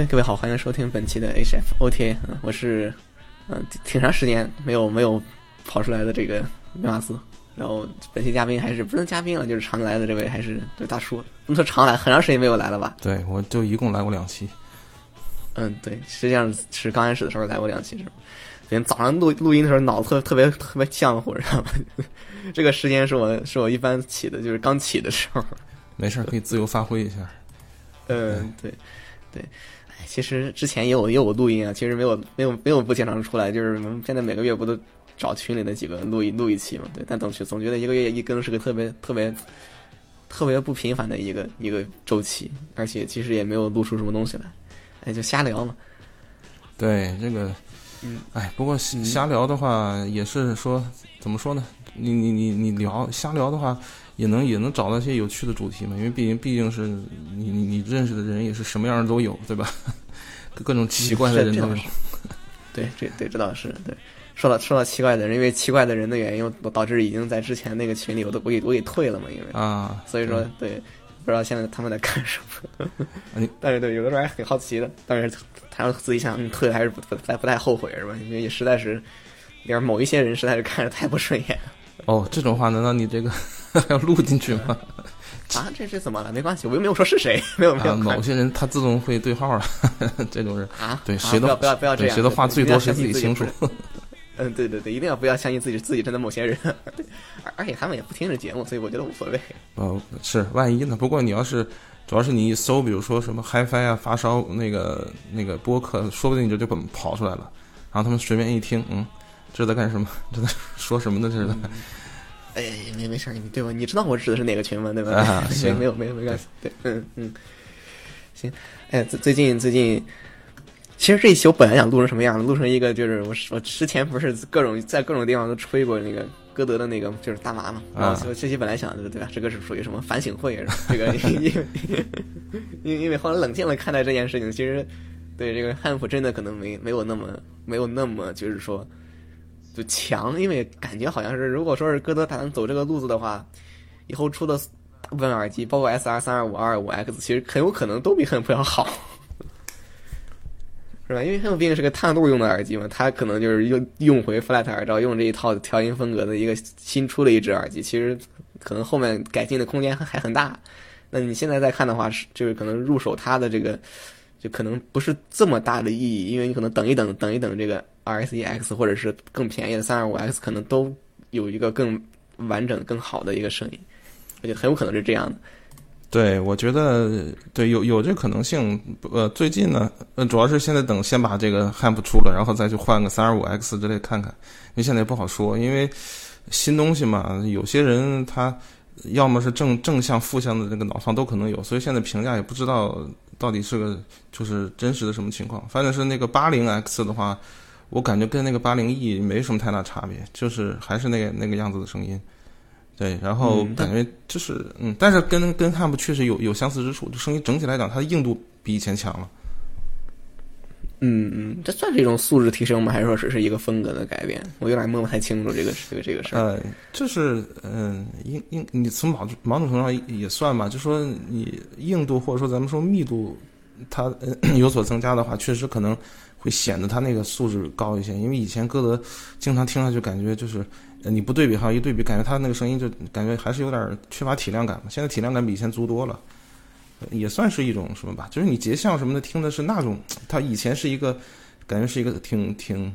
OK，各位好，欢迎收听本期的 HF OTA，嗯，我是嗯挺长时间没有没有跑出来的这个梅马斯，然后本期嘉宾还是不是嘉宾了，就是常来的这位还是这大叔，不能说常来，很长时间没有来了吧？对，我就一共来过两期。嗯，对，实际上是刚开始的时候来过两期，是吧？昨天早上录录音的时候脑子特特别特别浆糊，知道吗？这个时间是我是我一般起的，就是刚起的时候。没事，可以自由发挥一下。嗯，对，对。其实之前也有也有录音啊，其实没有没有没有不经常出来，就是现在每个月不都找群里的几个录一录一期嘛？对，但总觉总觉得一个月一更是个特别特别特别不频繁的一个一个周期，而且其实也没有录出什么东西来，哎，就瞎聊嘛。对，这个，嗯，哎，不过瞎聊的话也是说怎么说呢？你你你你聊瞎聊的话。也能也能找到一些有趣的主题嘛，因为毕竟毕竟是你你你认识的人也是什么样的都有，对吧？各种奇怪的人都有。对，这对这倒是对。说到说到奇怪的人，因为奇怪的人的原因，导致已经在之前那个群里我都我给我给退了嘛，因为啊，所以说对，不知道现在他们在干什么。但是对，有的时候还很好奇的，但是他要自己想退还是不不太不太后悔是吧？因为也实在是，点某一些人实在是看着太不顺眼。哦，这种话难道你这个？还 要录进去吗？啊，这是怎么了？没关系，我又没有说是谁，没有没有。某些人他自动会对号了，这种人啊，对，谁的不要不要这样，谁的话最多谁自己清楚。嗯，对对对，一定要不要相信自己自己真的某些人，而而且他们也不听这节目，所以我觉得无所谓。哦，是万一呢？不过你要是主要是你一搜，比如说什么 HiFi 啊、发烧那个那个播客，说不定你就就跑出来了。然后他们随便一听，嗯，这是在干什么？这在说什么呢？这是。哎，没没事儿，你对吧？你知道我指的是哪个群吗？对吧？啊，行，没有没有没关系。对，嗯嗯，行。哎，最最近最近，其实这一期我本来想录成什么样的？录成一个就是我我之前不是各种在各种地方都吹过那个歌德的那个就是大麻嘛。啊。这期本来想的对吧？这个是属于什么反省会？这个 因为因因为后来冷静了看待这件事情，其实对这个汉普真的可能没没有那么没有那么就是说。就强，因为感觉好像是，如果说是歌德打算走这个路子的话，以后出的大部分耳机，包括 S R 三二五二五 X，其实很有可能都比汉普要好，是吧？因为汉普毕竟是个探路用的耳机嘛，它可能就是用用回 flat 耳罩，用这一套调音风格的一个新出的一只耳机，其实可能后面改进的空间还很大。那你现在再看的话，是就是可能入手它的这个，就可能不是这么大的意义，因为你可能等一等，等一等这个。R S E X 或者是更便宜的三二五 X 可能都有一个更完整、更好的一个声音，而且很有可能是这样的。对，我觉得对有有这可能性。呃，最近呢，主要是现在等先把这个 Hamp 出了，然后再去换个三二五 X 之类看看，因为现在也不好说，因为新东西嘛，有些人他要么是正正向、负向的这个脑放都可能有，所以现在评价也不知道到底是个就是真实的什么情况。反正是那个八零 X 的话。我感觉跟那个八零 E 没什么太大差别，就是还是那个那个样子的声音，对，然后感觉就是嗯，但是跟跟汉普确实有有相似之处，就声音整体来讲，它的硬度比以前强了。嗯嗯，这算是一种素质提升吗？还是说只是一个风格的改变？我有点摸不太清楚这个这个这个事儿。呃，就是嗯，硬硬，你从某某种程度上也算吧，就说你硬度或者说咱们说密度，它 有所增加的话，确实可能。会显得他那个素质高一些，因为以前歌德经常听上去感觉就是，你不对比哈，一对比感觉他那个声音就感觉还是有点缺乏体量感嘛。现在体量感比以前足多了，也算是一种什么吧，就是你节像什么的听的是那种，它以前是一个感觉是一个挺挺，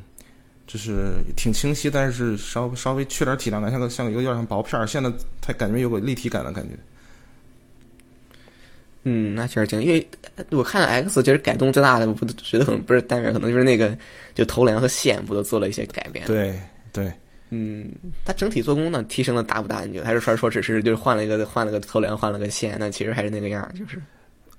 就是挺清晰，但是稍稍微缺点体量感，像个像有点像薄片儿。现在它感觉有个立体感的感觉。嗯，那确实挺，因为我看到 X 其实改动最大的，我不觉得可能不是单元，可能就是那个就头梁和线不都做了一些改变？对对，嗯，它整体做工呢提升的大不大？你觉得还是说说只是就是换了一个换了个头梁换了个线？那其实还是那个样，就是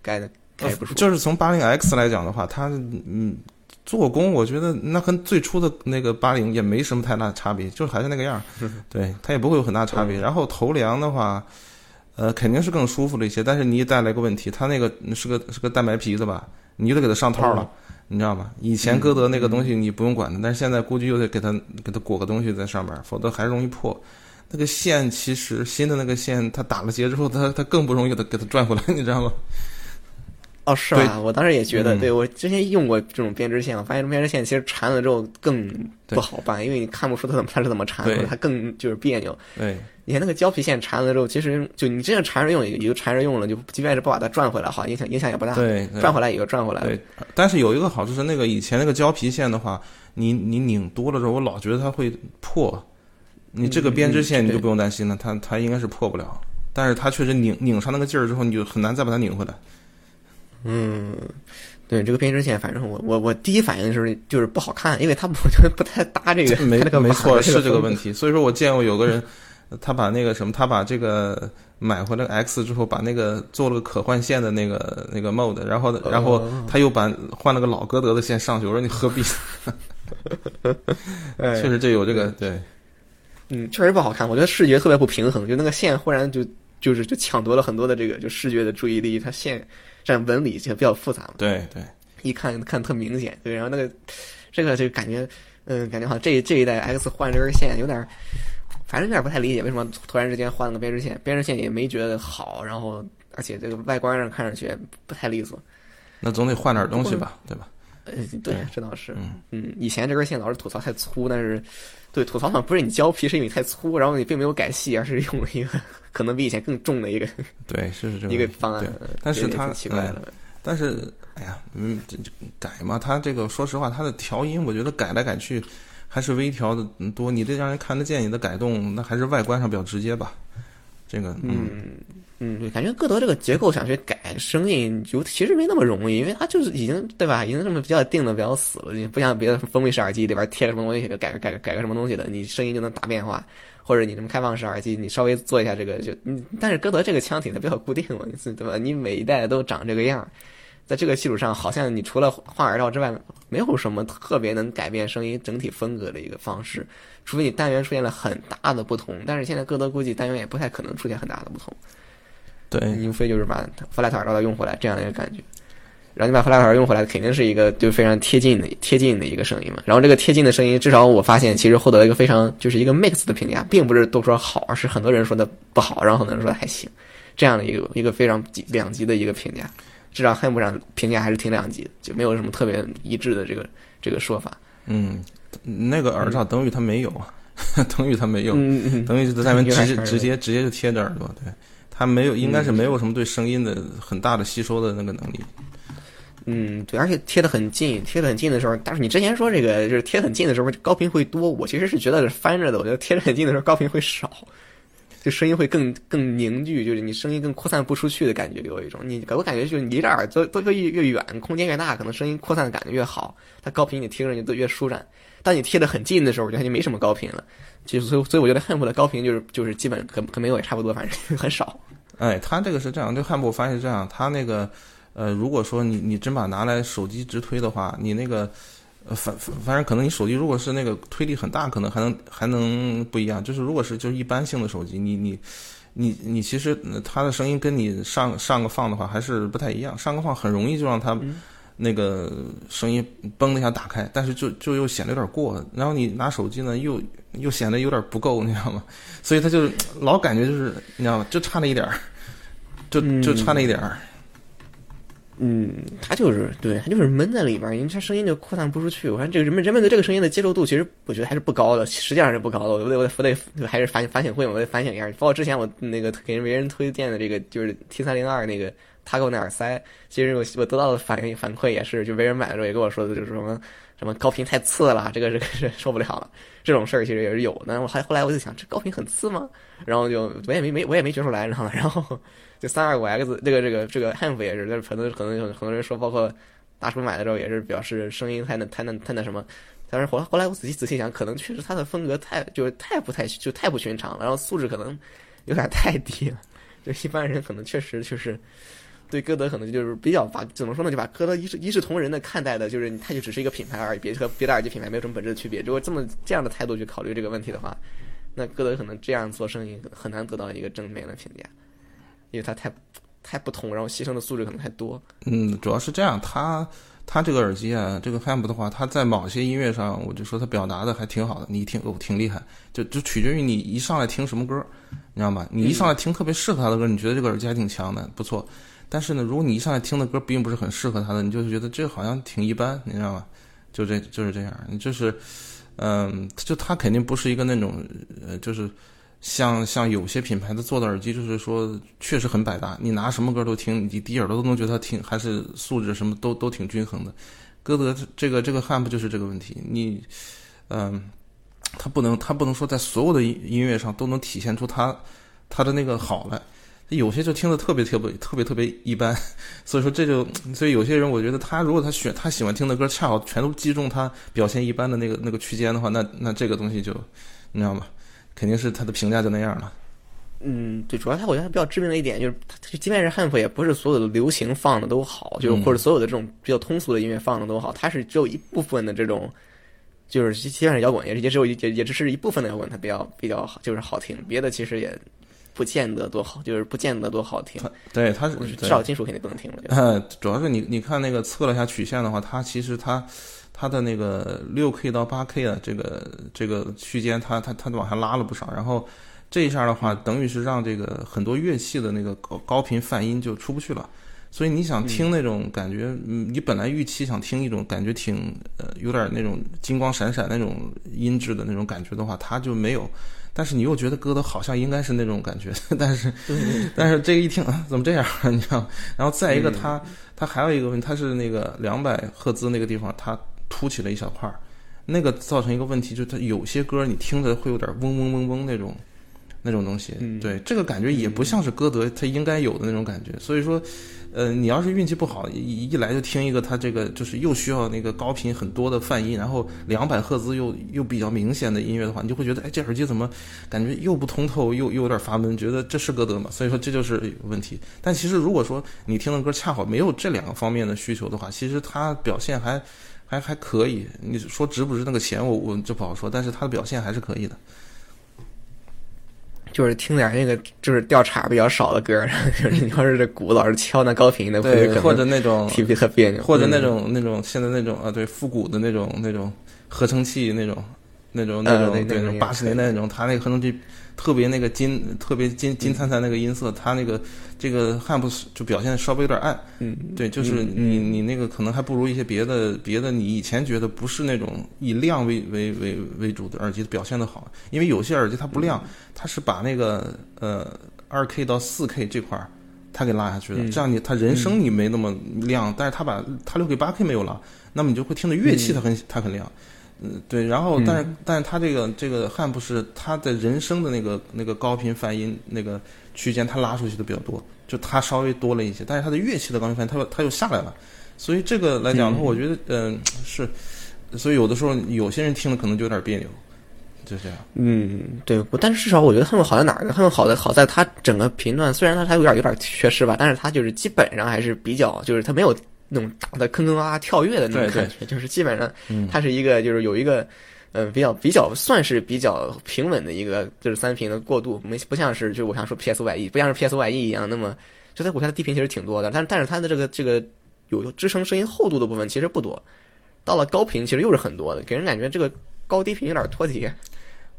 改的改不出。就是从八零 X 来讲的话，它嗯做工，我觉得那跟最初的那个八零也没什么太大差别，就是还是那个样，对，它也不会有很大差别。然后头梁的话。呃，肯定是更舒服了一些，但是你也带来一个问题，它那个是个是个蛋白皮子吧，你就得给它上套了，你知道吗？以前歌德那个东西你不用管它，但是现在估计又得给它给它裹个东西在上面，否则还容易破。那个线其实新的那个线，它打了结之后，它它更不容易的给它转回来，你知道吗？哦，是吧？我当时也觉得，嗯对我之前用过这种编织线，我发现编织线其实缠了之后更不好办，因为你看不出它怎么它是怎么缠对的，它更就是别扭。对，你看那个胶皮线缠了之后，其实就你这样缠着用也就缠着用了，就即便是不把它转回来，好像影响影响也不大。对，对转回来也就转回来了。对，但是有一个好处是，那个以前那个胶皮线的话，你你拧多了之后，我老觉得它会破。你这个编织线你就不用担心了，它它应该是破不了。但是它确实拧拧上那个劲儿之后，你就很难再把它拧回来。嗯，对这个编织线，反正我我我第一反应是就是不好看，因为它我觉得不太搭这个没那个没错，是这个问题。所以说我见过有个人，他把那个什么，他把这个买回来 X 之后，把那个做了个可换线的那个那个 mode，然后然后哦他又把换了个老歌德的线上去。我说你何必？哎确实这有这个对。嗯，确实不好看，我觉得视觉特别不平衡，就那个线忽然就就是就抢夺了很多的这个就视觉的注意力，它线这样纹理就比较复杂嘛，对对，一看看特明显，对，然后那个这个就感觉，嗯，感觉好像这这一代 X 换这根线有点儿，反正有点不太理解为什么突然之间换了个编织线，编织线也没觉得好，然后而且这个外观上看上去也不太利索，那总得换点东西吧，对吧？呃，对，这倒是，嗯嗯，以前这根线老是吐槽太粗，但是对吐槽好像不是你胶皮是因为太粗，然后你并没有改细，而是用了一个可能比以前更重的一个对，是是这个 一个方案对，但是它奇怪的，但是，哎呀，嗯，改嘛，它这个说实话，它的调音，我觉得改来改去，还是微调的多。你这让人看得见你的改动，那还是外观上比较直接吧。这个，嗯，嗯嗯，对，感觉歌德这个结构想去改声音，就其实没那么容易，因为它就是已经对吧，已经这么比较定的比较死了，你不像别的封闭式耳机里边贴什么东西，改个改个改个什么东西的，你声音就能大变化。或者你什么开放式耳机，你稍微做一下这个就，但是歌德这个腔体它比较固定嘛，对吧？你每一代都长这个样，在这个基础上，好像你除了换耳道之外，没有什么特别能改变声音整体风格的一个方式，除非你单元出现了很大的不同。但是现在歌德估计单元也不太可能出现很大的不同，对，你无非就是把 flat 耳道用回来这样的一个感觉。然后你把 flat 耳用回来，肯定是一个就非常贴近的贴近的一个声音嘛。然后这个贴近的声音，至少我发现其实获得了一个非常就是一个 mix 的评价，并不是都说好，而是很多人说的不好，然后很多人说的还行，这样的一个一个非常极两极的一个评价。至少 a m 上评价还是挺两极的，就没有什么特别一致的这个这个说法。嗯，那个耳罩等于它没有啊，等于 它没有，嗯嗯嗯，等于是在那边直直接直接就贴着耳朵，对，它没有，应该是没有什么对声音的很大的吸收的那个能力。嗯，对，而且贴得很近，贴得很近的时候，但是你之前说这个就是贴很近的时候高频会多，我其实是觉得是翻着的，我觉得贴得很近的时候高频会少，就声音会更 更凝聚，就是你声音更扩散不出去的感觉，有一种你给我感觉就是你离着耳朵都都越越远，空间越大，可能声音扩散的感觉越好，它高频你听着就都越舒展。当你贴得很近的时候，我觉得它就没什么高频了，就所以所以我觉得 a m 的高频就是就是基本和和没有也差不多，反正很少。哎，它这个是这样，这汉博我发现是这样，它那个呃，如果说你你真把拿来手机直推的话，你那个呃反反反正可能你手机如果是那个推力很大，可能还能还能不一样。就是如果是就是一般性的手机，你你你你其实呃它的声音跟你上上个放的话还是不太一样，上个放很容易就让它。那个声音嘣的一下打开，但是就就又显得有点过，然后你拿手机呢又又显得有点不够，你知道吗？所以他就老感觉就是你知道吗？就差那一点儿，就就差那一点儿。嗯，他就是对，他就是闷在里边，因为他声音就扩散不出去。我看这个人们人们对这个声音的接受度，其实我觉得还是不高的，实际上是不高的。我得我得我得还是反反省会，我得反省一下。包括之前我那个给人别人推荐的这个就是 T 三零二那个他给我那耳塞，其实我我得到的反应反馈也是，就别人买的时候也跟我说的，就是什么什么高频太次了，这个这个是受不了了。这种事儿其实也是有的。我还后来我就想，这高频很次吗？然后就我也没没我也没觉出来，然后然后。就三二五 X 这个这个这个 Hamp 也是，但是很多可能很多人说，包括大叔买的时候也是表示声音太那太那太那什么。但是后来后来我仔细仔细想，可能确实他的风格太就是太不太就太不寻常了，然后素质可能有点太低了。就一般人可能确实就是对歌德可能就是比较把怎么说呢，就把歌德一视一视同仁的看待的，就是他就只是一个品牌而已，别和别的耳机品牌没有什么本质的区别。如果这么这样的态度去考虑这个问题的话，那歌德可能这样做生意很难得到一个正面的评价。因为它太太不同，然后牺牲的素质可能太多。嗯，主要是这样，它它这个耳机啊，这个 Hamp 的话，它在某些音乐上，我就说它表达的还挺好的，你一听哦，挺厉害，就就取决于你一上来听什么歌，你知道吗？你一上来听特别适合它的歌，你觉得这个耳机还挺强的，不错。但是呢，如果你一上来听的歌并不是很适合他的，你就觉得这好像挺一般，你知道吧？就这就是这样，你就是，嗯，就他肯定不是一个那种，呃，就是像像有些品牌的做的耳机，就是说确实很百搭，你拿什么歌都听，你低耳朵都能觉得它听，还是素质什么都都挺均衡的。歌德这个这个 Hamp 就是这个问题，你，嗯，他不能他不能说在所有的音音乐上都能体现出他他的那个好来。有些就听的特别特别特别特别一般，所以说这就所以有些人我觉得他如果他选他喜欢听的歌恰好全都击中他表现一般的那个那个区间的话，那那这个东西就你知道吗？肯定是他的评价就那样了。嗯，对，主要他我觉得他比较致命的一点就是，即便是汉服也不是所有的流行放的都好，就是或者所有的这种比较通俗的音乐放的都好，它是只有一部分的这种，就是即便是摇滚也也只有也也只是一部分的摇滚它比较比较好，就是好听，别的其实也。不见得多好，就是不见得多好听。对，它是至少金属肯定不能听了。嗯，主要是你你看那个测了一下曲线的话，它其实它它的那个六 K 到八 K 的这个这个区间，它它它往下拉了不少。然后这一下的话，等于是让这个很多乐器的那个高高频泛音就出不去了。所以你想听那种感觉，嗯，你本来预期想听一种感觉挺呃有点那种金光闪闪那种音质的那种感觉的话，它就没有。但是你又觉得歌德好像应该是那种感觉，但是，但是这个一听啊，怎么这样？你知道？然后再一个，它它还有一个问题，它是那个两百赫兹那个地方，它凸起了一小块儿，那个造成一个问题，就是它有些歌你听着会有点嗡嗡嗡嗡那种。那种东西，对这个感觉也不像是歌德他应该有的那种感觉。所以说，呃，你要是运气不好，一一来就听一个他这个就是又需要那个高频很多的泛音，然后两百赫兹又又比较明显的音乐的话，你就会觉得，哎，这耳机怎么感觉又不通透，又又有点发闷，觉得这是歌德吗？所以说这就是问题。但其实如果说你听的歌恰好没有这两个方面的需求的话，其实它表现还还还可以。你说值不值那个钱，我我就不好说，但是它的表现还是可以的。就是听点那个就是调查比较少的歌，就是你要是这鼓老是敲那高频的，对，或者那种特别特别扭，或者那种那种现在那种啊，对复古的那种那种合成器那种那种那种对那种八十年代那种，他那个合成器。特别那个金，特别金金灿灿那个音色，它那个这个汉普就表现的稍微有点暗，嗯，对，就是你你那个可能还不如一些别的别的，你以前觉得不是那种以亮为为为为主的耳机表现的好，因为有些耳机它不亮，它是把那个呃二 K 到四 K 这块儿它给拉下去了，这样你它人声你没那么亮，但是它把它留给八 K 没有了，那么你就会听的乐器它很它很亮。嗯，对，然后，但是，但是他这个这个汉布是他的人声的那个那个高频泛音那个区间，他拉出去的比较多，就他稍微多了一些，但是他的乐器的高频泛音，他他又下来了，所以这个来讲的话，我觉得，嗯，是，所以有的时候有些人听了可能就有点别扭，就这样。嗯，对，但是至少我觉得他们好在哪儿呢？他们好在好在他整个频段，虽然他他有点有点缺失吧，但是他就是基本上还是比较，就是他没有。那种打的坑坑洼洼跳跃的那种感觉，就是基本上它是一个就是有一个呃比较比较算是比较平稳的一个就是三频的过渡，没不像是就我想说 PSYE 不像是 PSYE 一样，那么就在舞台的低频其实挺多的，但是但是它的这个这个有支撑声音厚度的部分其实不多，到了高频其实又是很多的，给人感觉这个高低频有点脱节。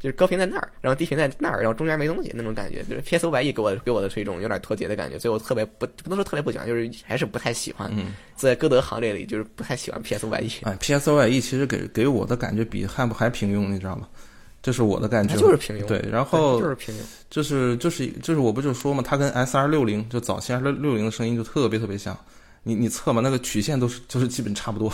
就是高频在那儿，然后低频在那儿，然后中间没东西那种感觉，就是 P S O Y E 给我给我的是一种有点脱节的感觉，所以我特别不不能说特别不喜欢，就是还是不太喜欢。嗯在歌德行列里，就是不太喜欢 P S O Y E。哎，P S O Y E 其实给给我的感觉比汉普还平庸，你知道吗？这是我的感觉。就是平庸。对，然后就是平庸，就是就是就是我不就说嘛，它跟 S R 六零就早期 S R 六零的声音就特别特别像，你你测嘛，那个曲线都是就是基本差不多。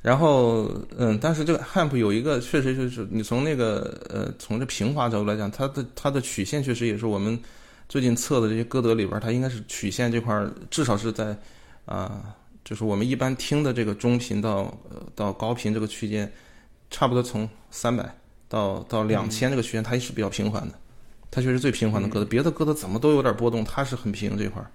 然后，嗯，但是这个 Hamp 有一个确实就是你从那个呃从这平滑角度来讲，它的它的曲线确实也是我们最近测的这些歌德里边，它应该是曲线这块至少是在啊，就是我们一般听的这个中频到呃到高频这个区间，差不多从三百到到两千这个区间，它也是比较平缓的，它确实最平缓的歌德，别的歌德怎么都有点波动，它是很平这块儿。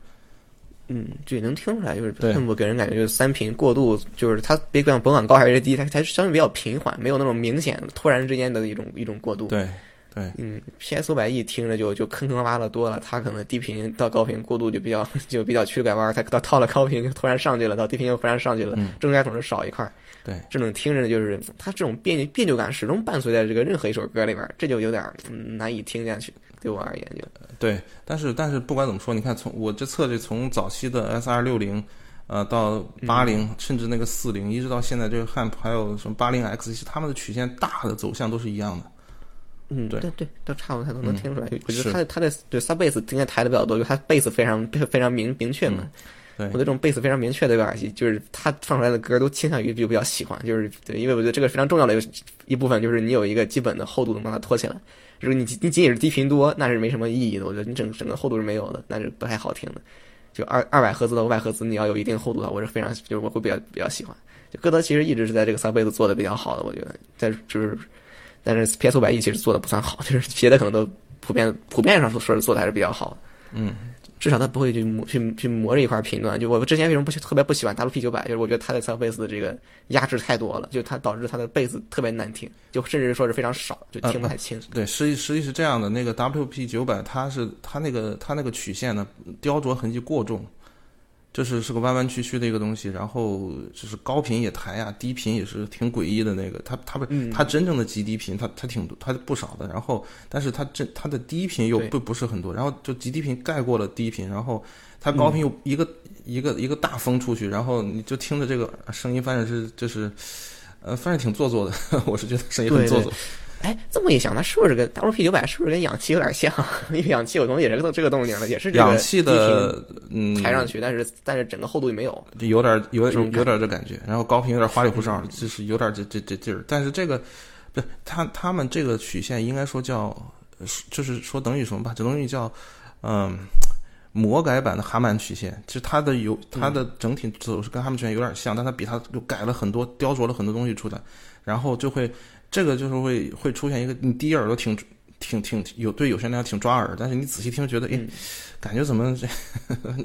嗯，就能听出来，就是恨不给人感觉就是三频过渡，就是它别管甭管高还是低，它它相对比较平缓，没有那种明显突然之间的一种一种过渡。对，对，嗯，PS 五百 E 听着就就坑坑洼洼的多了，它可能低频到高频过渡就比较 就比较曲拐弯，它到到了高频就突然上去了，到低频又突然上去了，中间总是少一块。对，这种听着就是它这种别扭别扭感始终伴随在这个任何一首歌里边，这就有点嗯难以听下去。对我而言就对，但是但是不管怎么说，你看从我这测这从早期的 S 二六零，呃到八零，甚至那个四零，一直到现在这个 Hamp 还有什么八零 X，其实他们的曲线大的走向都是一样的。嗯，对对对，都差不多，都能听出来。我觉得他的他的对 sub bass 应该抬的比较多，就他 bass 非常非常明明确嘛。对，我对这种 bass 非常明确的一个耳机，就是他放出来的歌都倾向于就比较喜欢，就是对，因为我觉得这个非常重要的一个一部分，就是你有一个基本的厚度能把它托起来。如果你你仅仅是低频多，那是没什么意义的。我觉得你整整个厚度是没有的，那是不太好听的。就二二百赫兹到五百赫兹，你要有一定厚度的话，我是非常就是我会比较比较喜欢。就歌德其实一直是在这个三倍子做的比较好的，我觉得在就是。但是 PS 五百 E 其实做的不算好，就是别的可能都普遍普遍上说是做的还是比较好的。嗯，至少他不会去磨去去磨这一块频段。就我之前为什么不特别不喜欢 WP 九百，就是我觉得它的 sub bass 的这个压制太多了，就它导致它的贝斯特别难听，就甚至说是非常少，就听不太清。对，实际实际是这样的，那个 WP 九百它是它那个它那个曲线呢雕琢痕迹过重。就是是个弯弯曲曲的一个东西，然后就是高频也抬呀，低频也是挺诡异的那个。它它不，它真正的极低频，它它挺它不少的。然后，但是它这它的低频又不不是很多，然后就极低频盖过了低频，然后它高频又一个一个一个大风出去，然后你就听着这个声音，反正是就是，呃，反正挺做作的。我是觉得声音很做作。哎，这么一想，它是不是跟 WP 九百是不是跟氧气有点像？因为氧气有东西也是这个动静的，也是这个氧气的嗯抬上去，但是但是整个厚度也没有，有点有有有点这感觉。然后高频有点花里胡哨，就是有点这这这劲儿。但是这个不，他他们这个曲线应该说叫，就是说等于什么吧？这东西叫嗯魔改版的哈曼曲线。其实它的有它的整体走势跟哈曼曲线有点像，但它比它又改了很多，雕琢了很多东西出来，然后就会。这个就是会会出现一个，你第一耳朵挺挺挺有对有些人来讲挺抓耳，但是你仔细听觉得，哎，感觉怎么 这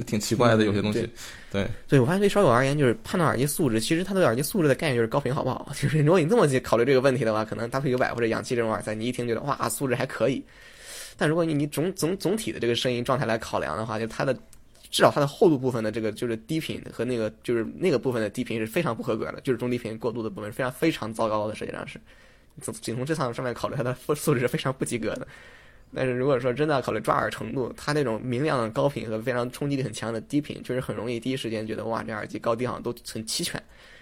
挺奇怪的有些东西。对，对我发现对烧友而言，就是判断耳机素质，其实它对耳机素质的概念就是高频好不好。就是如果你这么去考虑这个问题的话，可能搭配九百或者氧气这种耳塞，你一听觉得哇素质还可以。但如果你你总总总体的这个声音状态来考量的话，就它的至少它的厚度部分的这个就是低频和那个就是那个部分的低频是非常不合格的，就是中低频过渡的部分非常非常糟糕的，实际上是。从仅从这上上面考虑，它的素质是非常不及格的。但是如果说真的要考虑抓耳程度，它那种明亮的高频和非常冲击力很强的低频，确实很容易第一时间觉得哇，这耳机高低好像都很齐全，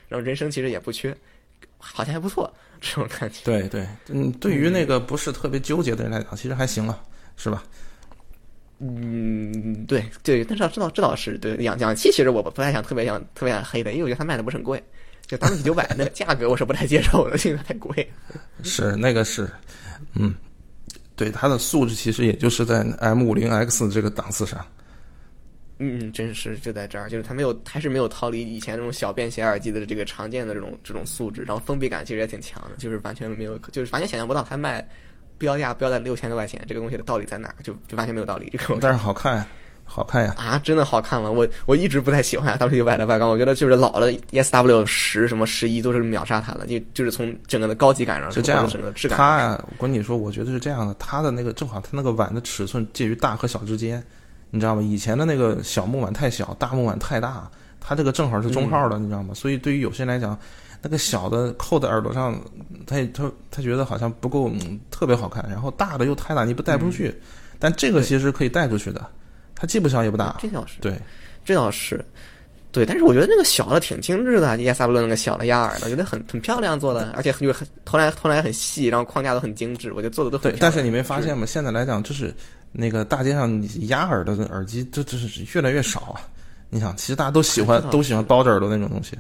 然后人声其实也不缺，好像还不错这种感觉。对对，嗯，对于那个不是特别纠结的人来讲，其实还行了，是吧？嗯，对对，但是知道这倒是对氧氧气，其实我不太想特别想特别想黑的，因为我觉得它卖的不是很贵。就 W 九百那个价格我是不太接受的，因为太贵。是那个是，嗯，对它的素质其实也就是在 M 五零 X 这个档次上。嗯，真是就在这儿，就是它没有，还是没有逃离以前那种小便携耳机的这个常见的这种这种素质，然后封闭感其实也挺强的，就是完全没有，就是完全想象不到它卖标价标在六千多块钱，这个东西的道理在哪？就就完全没有道理。这个但是好看。好看呀！啊，真的好看吗？我我一直不太喜欢 W 九百的外观，我觉得就是老的 S W 十什么十一都是秒杀它的，就就是从整个的高级感上就这样，整个质感。它呀，我跟你说，我觉得是这样的，它的那个正好，它那个碗的尺寸介于大和小之间，你知道吗？以前的那个小木碗太小，大木碗太大，它这个正好是中号的，你知道吗？所以对于有些人来讲，那个小的扣在耳朵上，他他他觉得好像不够特别好看，然后大的又太大，你不带不出去，但这个其实可以带出去的。它既不小也不大，这倒是对，这倒是对。但是我觉得那个小的挺精致的耶萨布伦那个小的压耳的，我觉得很很漂亮做的，而且就很头来头来很细，然后框架都很精致，我觉得做的都很。对，但是你没发现吗？现在来讲，就是那个大街上压耳的耳机，这这是越来越少啊。你想，其实大家都喜欢都喜欢包着耳朵那种东西。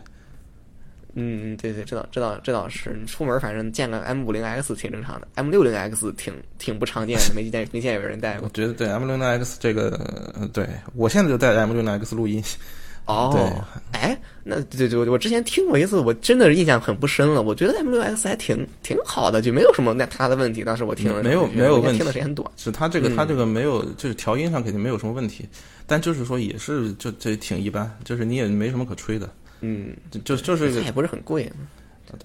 嗯嗯，对对，这倒这倒这倒是，你出门反正见个 M 五零 X 挺正常的，M 六零 X 挺挺不常见的，没见没见有人带过。我觉得对 M 六零 X 这个，对我现在就带 M 六零 X 录音。哦，对，哎，那对对，我之前听过一次，我真的是印象很不深了。我觉得 M 六 X 还挺挺好的，就没有什么那他的问题。当时我听了，没有没有问题，听的时间很短。是它这个它这个没有，就是调音上肯定没有什么问题，但就是说也是就这挺一般，就是你也没什么可吹的。嗯，就就是也不是很贵，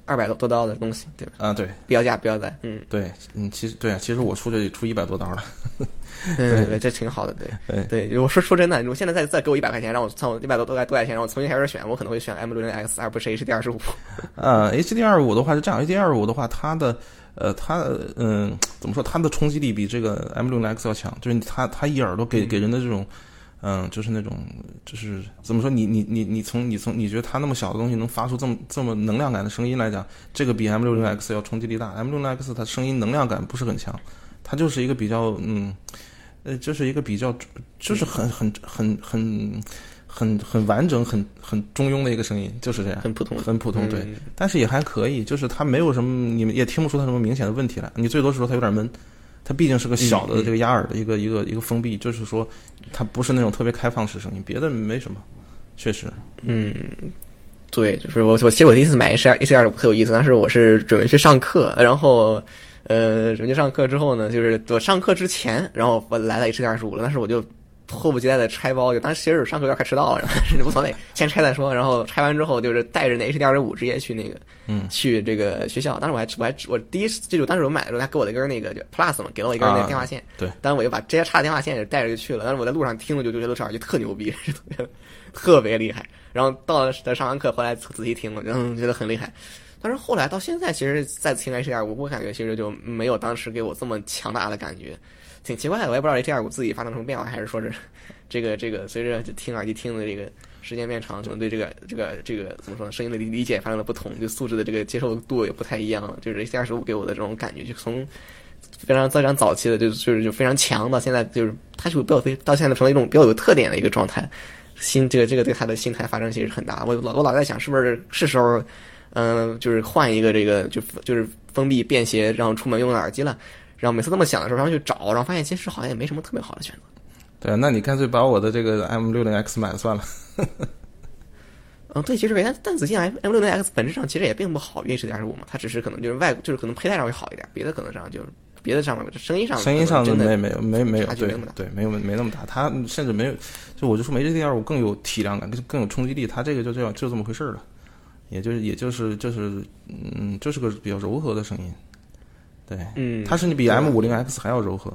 二百多多刀的东西，对吧？啊，对标价标在，嗯，对，嗯，其实对啊，其实我出这出一百多刀了，对对，这挺好的，对对对。我说说真的，我现在再再给我一百块钱，让我从一百多多块多块钱，让我重新开始选，我可能会选 M 六零 X 而不是 HD 二十五。呃，HD 二五的话是这样，HD 二五的话，它的呃，它嗯，怎么说？它的冲击力比这个 M 六零 X 要强，就是它它一耳朵给给人的这种。嗯，就是那种，就是怎么说？你你你你从你从你觉得它那么小的东西能发出这么这么能量感的声音来讲，这个比 M 六零 X 要冲击力大。M 六零 X 它声音能量感不是很强，它就是一个比较嗯，呃，就是一个比较就是很很很很很很完整、很很中庸的一个声音，就是这样，很普通，很普通，对。但是也还可以，就是它没有什么，你们也听不出它什么明显的问题来。你最多是说它有点闷。它毕竟是个小的这个压耳的一个一个一个封闭，就是说，它不是那种特别开放式声音，别的没什么，确实。嗯，对，就是我我其实我第一次买 H 二 H R 特有意思，但是我是准备去上课，然后呃准备去上课之后呢，就是我上课之前，然后我来了 H 二十五了，但是我就。迫不及待的拆包，就当时其实上课有点快迟到了，然后无所谓，先拆再说。然后拆完之后，就是带着那 H D 二十五直接去那个，嗯，去这个学校。当时我还我还我第一记住，当时我买的时候，他给我了一根那个就 Plus 嘛，给了我一根那个电话线。对。当时我就把直接插电话线也带着就去了。但是我在路上听了就就觉得这耳机特牛逼，特别厉害。然后到了上完课回来仔细听了，嗯，觉得很厉害。但是后来到现在，其实再听 H D 二五，我感觉其实就没有当时给我这么强大的感觉。挺奇怪的，我也不知道 H D 二五自己发生什么变化，还是说是这个这个随着听耳机听的这个时间变长，可能对这个这个这个怎么说呢，声音的理理解发生了不同，就素质的这个接受度也不太一样。就是 H D 二十五给我的这种感觉，就从非常非常早期的，就就是就非常强，到现在就是它就比较非到现在成了一种比较有特点的一个状态。心这个这个对他的心态发生其实很大。我老我老在想，是不是是时候嗯，就是换一个这个就就是封闭便携，然后出门用的耳机了。然后每次这么想的时候，然后去找，然后发现其实好像也没什么特别好的选择。对，那你干脆把我的这个 M 六零 X 买了算了。嗯，对，其实但但仔细 M M 六零 X 本质上其实也并不好于十点五嘛，它只是可能就是外就是可能佩戴上会好一点，别的可能上就是别的上面声音上声音上真的没有没没有对对没有没那么大，它甚至没有就我就说没 H 点五更有体量感，更更有冲击力，它这个就这样就这么回事了，也就是也就是就是嗯，就是个比较柔和的声音。对，嗯，它甚至比 M 五零 X 还要柔和。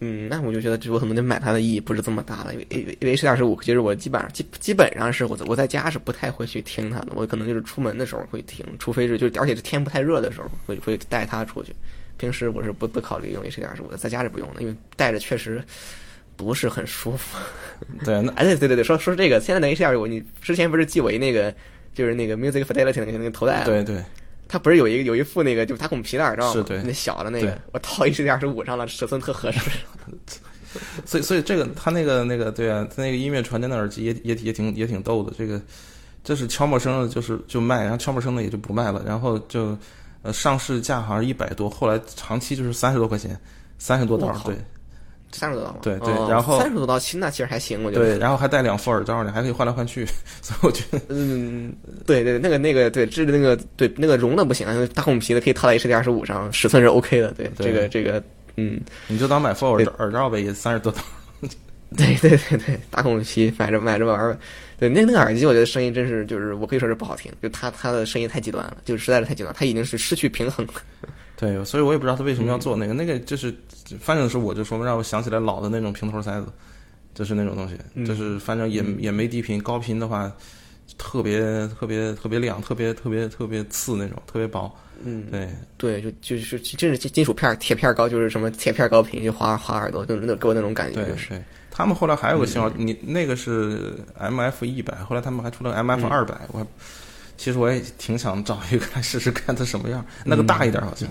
嗯，那我就觉得，我可能得买它的意义不是这么大了，因为因为因为 H 二十五，其实我基本上基基本上是我我在家是不太会去听它的，我可能就是出门的时候会听，除非是就而且是天不太热的时候会会带它出去。平时我是不不考虑用 H 二十五的，在家是不用的，因为带着确实不是很舒服。对，那哎对对对对，说说这个，现在的 H 二十五，你之前不是寄我一那个就是那个 Music Fidelity 那个那个头戴？对对。它不是有一个有一副那个就是打孔皮的耳罩吗？那小的那个，我套一 D 二十五上了，尺寸特合适。所以所以这个他那个那个对啊，他那个音乐传真的耳机也也也挺也挺逗的。这个这是悄默声的，就是就卖，然后悄默声的也就不卖了。然后就呃上市价好像一百多，后来长期就是三十多块钱，三十多刀对。三十多刀吗？对对，然后三十多刀，其实那其实还行，我觉得。对，然后还带两副耳罩呢，还可以换来换去，所以我觉得，嗯，对对，那个那个对，这那个对那个绒的不行，大孔皮的可以套在 H D 二十五上，尺寸是 O K 的，对，这个这个，嗯，你就当买副耳耳罩呗，也三十多刀。对对对对，大孔皮买着买着玩儿，对，那那个耳机我觉得声音真是就是我可以说是不好听，就它它的声音太极端了，就实在是太极端，它已经是失去平衡了。对，所以我也不知道他为什么要做那个，那个就是，反正是我就说让我想起来老的那种平头塞子，就是那种东西，就是反正也也没低频，高频的话特别特别特别亮，特别特别特别刺那种，特别薄。嗯，对对，就就是真是金金属片铁片高，就是什么铁片高频就划划耳朵，就那给我那种感觉。对对，他们后来还有个型号，你那个是 M F 一百，后来他们还出了 M F 二百，我其实我也挺想找一个来试试看它什么样，那个大一点好像。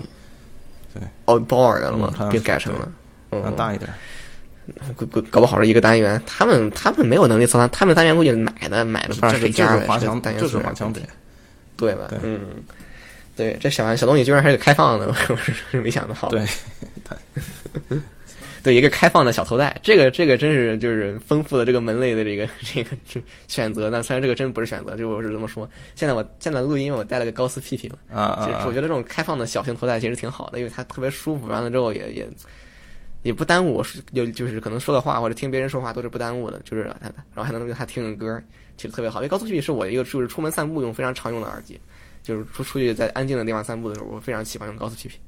对，哦，包耳的了吗？别改成了，嗯，大一点。搞搞搞不好是一个单元，他们他们没有能力做，他们单元估计买的买的不知道谁家的，华强单元就是华强北，对吧？嗯，对，这小小东西居然还是开放的，我是没想到。对，对 一个开放的小头戴，这个这个真是就是丰富了这个门类的这个 这个选择。但虽然这个真不是选择，就我是这么说。现在我现在录音，我带了个高斯 PP 啊其实我觉得这种开放的小型头戴其实挺好的，因为它特别舒服。完了之后也也也不耽误我说有就是可能说的话或者听别人说话都是不耽误的，就是然后还能给他听个歌，其实特别好。因为高斯 PP 是我一个就是出门散步用非常常用的耳机，就是出出去在安静的地方散步的时候，我非常喜欢用高速屁屁。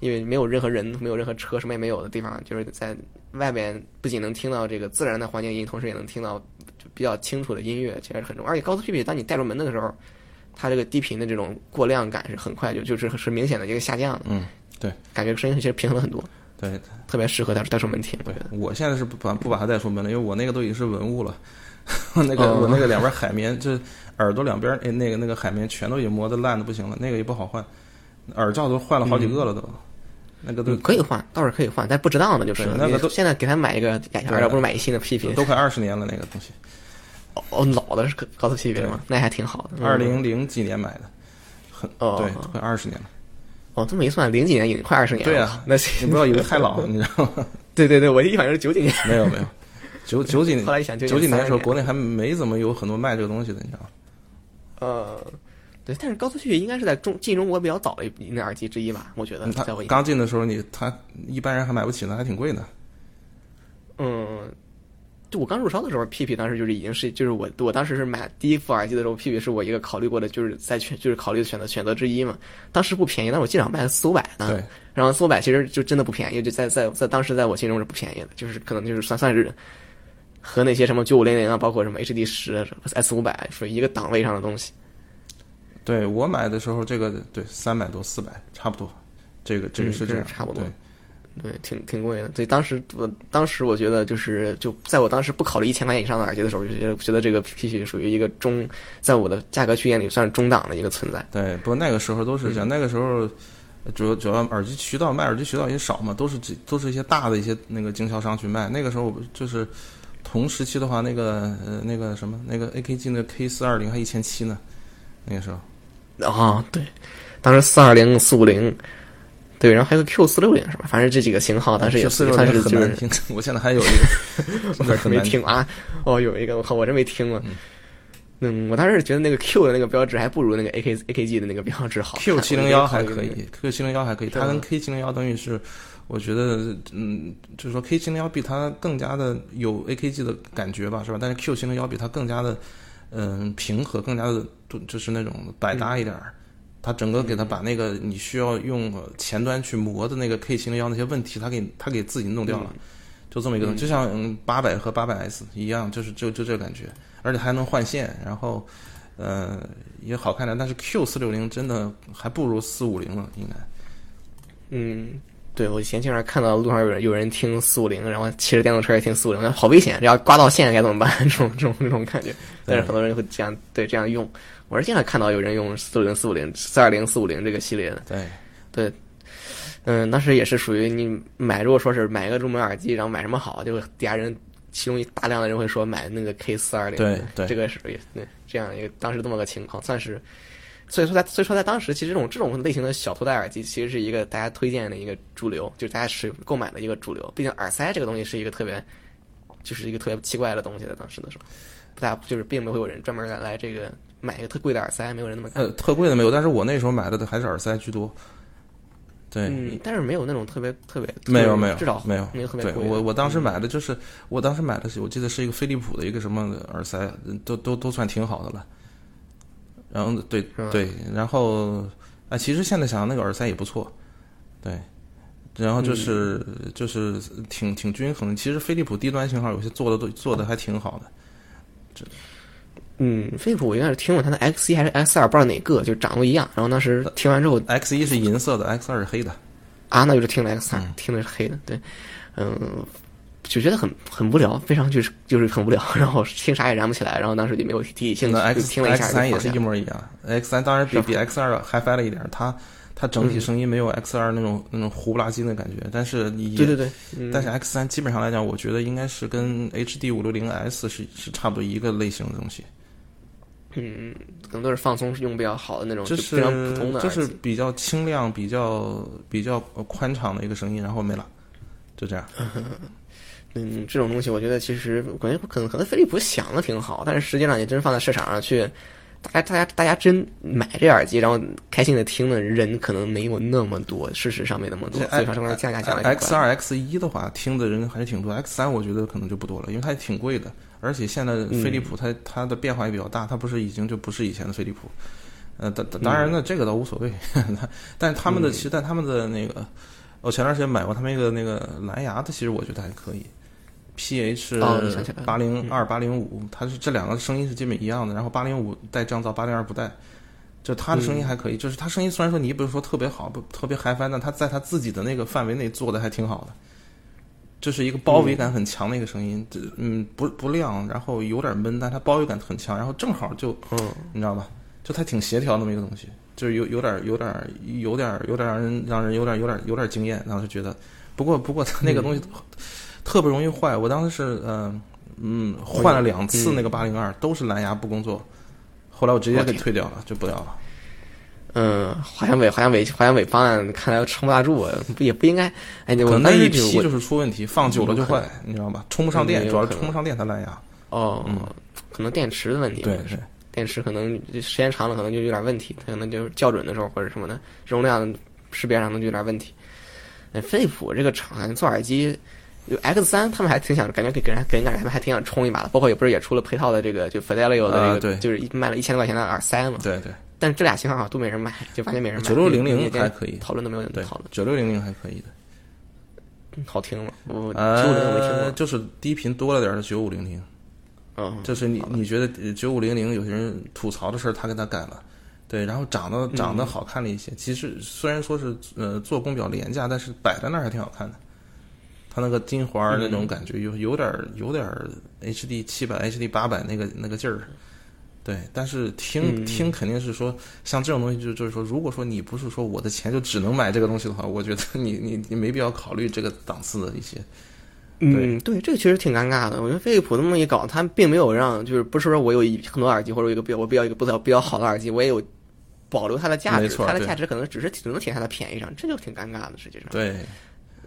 因为没有任何人，没有任何车，什么也没有的地方，就是在外边不仅能听到这个自然的环境音，同时也能听到比较清楚的音乐，其实很重要。而且高斯 P P，，当你带入门的时候，它这个低频的这种过量感是很快就就是是明显的一个下降的。嗯，对，感觉声音其实平衡了很多。对，特别适合带带出门听。对，我现在是不把不把它带出门了，因为我那个都已经是文物了。那个我那个两边海绵，就耳朵两边那那个那个海绵全都已经磨得烂的不行了，那个也不好换，耳罩都换了好几个了都。那个都可以换，倒是可以换，但不值当的就是。那个都现在给他买一个哑耳罩，不是买一新的 P P，，都快二十年了那个东西。哦，老的是高速 P P 吗？那还挺好的。二零零几年买的，很哦，对，快二十年了。哦，这么一算，零几年已经快二十年了。对啊，那你不要以为太老了，你知道吗？对对对，我一想是九几年。没有没有，九 九几年。后来一想，九几年的时候，国内还没怎么有很多卖这个东西的，你知道吗？呃。对，但是高速屁屁应该是在中进中国比较早的一那耳机之一吧？我觉得，在我刚进的时候，你他一般人还买不起呢，还挺贵的。嗯，就我刚入烧的时候，屁屁当时就是已经是，就是我我当时是买第一副耳机的时候，屁屁是我一个考虑过的，就是在选就是考虑的选择选择之一嘛。当时不便宜，但我记得卖了四五百呢。对，然后四五百其实就真的不便宜，就在在在当时在我心中是不便宜的，就是可能就是算算是和那些什么九五零零啊，包括什么 HD 十、S 五百属于一个档位上的东西。对我买的时候，这个对三百多四百差不多，这个这个是这样差不多，对，挺挺贵的。对，当时我当时我觉得就是就在我当时不考虑一千块钱以上的耳机的时候，就觉得觉得这个 P P 属于一个中，在我的价格区间里算是中档的一个存在。对，不过那个时候都是这样，那个时候主要主要耳机渠道卖耳机渠道也少嘛，都是都是一些大的一些那个经销商去卖。那个时候就是同时期的话，那个呃那个什么那个 A K G 那 K 四二零还一千七呢，那个时候。啊，对，当时四二零、四五零，对，然后还有 Q 四六零是吧？反正这几个型号，当时也算是很难听。我现在还有一个，我没听啊。哦，有一个，我靠，我真没听了。嗯，我当时觉得那个 Q 的那个标志还不如那个 A K A K G 的那个标志好。Q 七零幺还可以，Q 七零幺还可以，它跟 K 七零幺等于是，我觉得，嗯，就是说 K 七零幺比它更加的有 A K G 的感觉吧，是吧？但是 Q 七零幺比它更加的。嗯，平和更加的，就是那种百搭一点儿。它整个给它把那个你需要用前端去磨的那个 K 七零幺那些问题，它给它给自己弄掉了，就这么一个东西，就像八百和八百 S 一样，就是就就这个感觉，而且还能换线，然后呃也好看点。但是 Q 四六零真的还不如四五零了，应该。嗯。对，我以前经常看到路上有人有人听四五零，然后骑着电动车也听四五零，好危险！这要刮到线该怎么办？这种这种这种感觉。但是很多人会这样对这样用。我是经常看到有人用四五零、四五零、四二零、四五零这个系列的。对对，嗯，当时也是属于你买，如果说是买一个入门耳机，然后买什么好，就底下人其中大量的人会说买那个 K 四二零。对对，这个是对这样一个当时这么个情况，算是。所以说，在所以说，在当时，其实这种这种类型的小头戴耳机，其实是一个大家推荐的一个主流，就是大家使购买的一个主流。毕竟耳塞这个东西是一个特别，就是一个特别奇怪的东西，在当时的时候，不大就是并没有人专门来这个买一个特贵的耳塞，没有人那么呃特贵的没有，但是我那时候买的还是耳塞居多。对，嗯，但是没有那种特别特别没有没有至少没有没有特别贵。我我当时买的就是，我当时买的是我记得是一个飞利浦的一个什么耳塞，都都都算挺好的了。然后对对，然后啊，其实现在想想那个耳塞也不错，对，然后就是就是挺挺均衡。其实飞利浦低端型号有些做的都做的还挺好的，这嗯，飞利浦我应该是听过它的 X 一还是 X 二，不知道哪个，就长得一样。然后当时听完之后，X 一是银色的，X 二是黑的，啊，那就是听了 X 三，听的是黑的，对，嗯。就觉得很很无聊，非常就是就是很无聊，然后听啥也燃不起来，然后当时就没有提起兴趣。X 听了一下 X 三也是一模一样，X 三当然比比 X 二还 i 了一点，它它整体声音没有 X 二那种那种糊不拉几的感觉，但是你对对对，但是 X 三基本上来讲，我觉得应该是跟 HD 五六零 S 是是差不多一个类型的东西。嗯，可能都是放松用比较好的那种，就是非常普通的，就是比较清亮、比较比较宽敞的一个声音，然后没了，就这样。嗯，这种东西我觉得其实感觉可能可能飞利浦想的挺好，但是实际上你真放在市场上去，大家大家大家真买这耳机，然后开心的听的人可能没有那么多，事实上没那么多，所以说这块降价降的 X 二 X 一的话，听的人还是挺多，X 三我觉得可能就不多了，因为它也挺贵的，而且现在飞利浦它它的变化也比较大，它不是已经就不是以前的飞利浦，呃，当当然呢，这个倒无所谓，但是他们的其实但他们的那个，我前段时间买过他们一个那个蓝牙的，其实我觉得还可以。P H 八零二八零五，它是这两个声音是基本一样的，然后八零五带降噪，八零二不带，就它的声音还可以，就是它声音虽然说你不是说特别好，不特别嗨翻，但它在它自己的那个范围内做的还挺好的，就是一个包围感很强的一个声音，嗯，不不亮，然后有点闷，但它包围感很强，然后正好就，嗯，你知道吧？就它挺协调那么一个东西，就是有有点有点有点有点让人让人有点有点有点惊艳，当时觉得，不过不过它那个东西。特别容易坏，我当时是嗯嗯换了两次那个八零二，都是蓝牙不工作，后来我直接给退掉了，就不要了。嗯，华强北华强北华强北方案看来撑不大住，啊也不应该。哎，可能那一批就是出问题，放久了就坏，你知道吧？充不上电，主要是充不上电，它蓝牙。哦，可能电池的问题。对是，电池可能时间长了，可能就有点问题，它可能就是校准的时候或者什么的容量识别上能就有点问题。哎，飞利浦这个厂做耳机。就 X 三，他们还挺想，感觉给给人给人感觉他们还挺想冲一把的。包括也不是也出了配套的这个，就 Fidelio 的这个，就是卖了一千多块钱的耳塞嘛。对对。但是这俩型号好像都没人买，就发现没人买。九六零零还可以，讨论都没有人讨论。九六零零还可以的，好听吗？我九五零零没听过。就是低频多了点的九五零零。嗯。就是你你觉得九五零零有些人吐槽的事儿，他给他改了。对，然后长得长得好看了一些。其实虽然说是呃做工比较廉价，但是摆在那儿还挺好看的。它那个金环那种感觉，有有点有点 H D 七百 H D 八百那个那个劲儿，对。但是听听肯定是说，像这种东西就就是说，如果说你不是说我的钱就只能买这个东西的话，我觉得你你你没必要考虑这个档次的一些。嗯，对，这个确实挺尴尬的。我觉得飞利浦那么一搞，它并没有让就是不是说我有一很多耳机或者一个比较我比较一个比较比较好的耳机，我也有保留它的价值，它的价值可能只是只能体现它的便宜上，这就挺尴尬的，实际上。对。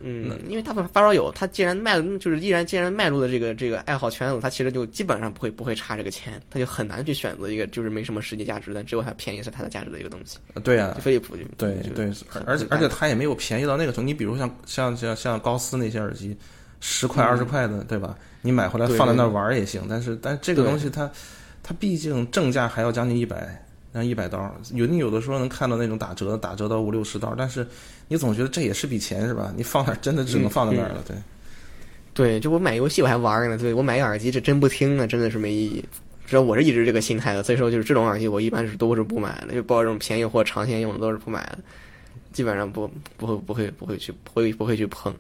嗯，因为大部分发烧友，他既然迈就是依然既然迈入了这个这个爱好圈子，他其实就基本上不会不会差这个钱，他就很难去选择一个就是没什么实际价值但只有它便宜是它的价值的一个东西。对呀，飞利浦就对对，而且而且它也没有便宜到那个程度。你比如像像像像高斯那些耳机，十块二十块的，对吧？你买回来放在那玩也行，但是但这个东西它它毕竟正价还要将近一百。那一百刀，有你有的时候能看到那种打折，打折到五六十刀，但是你总觉得这也是笔钱是吧？你放那真的只能放在那儿了，对。对，就我买游戏我还玩呢，对我买个耳机这真不听啊，真的是没意义。只要我是一直这个心态的，所以说就是这种耳机我一般是都是不买的，就包括这种便宜货长线用的都是不买的，基本上不不会不会不会去不会不会去碰，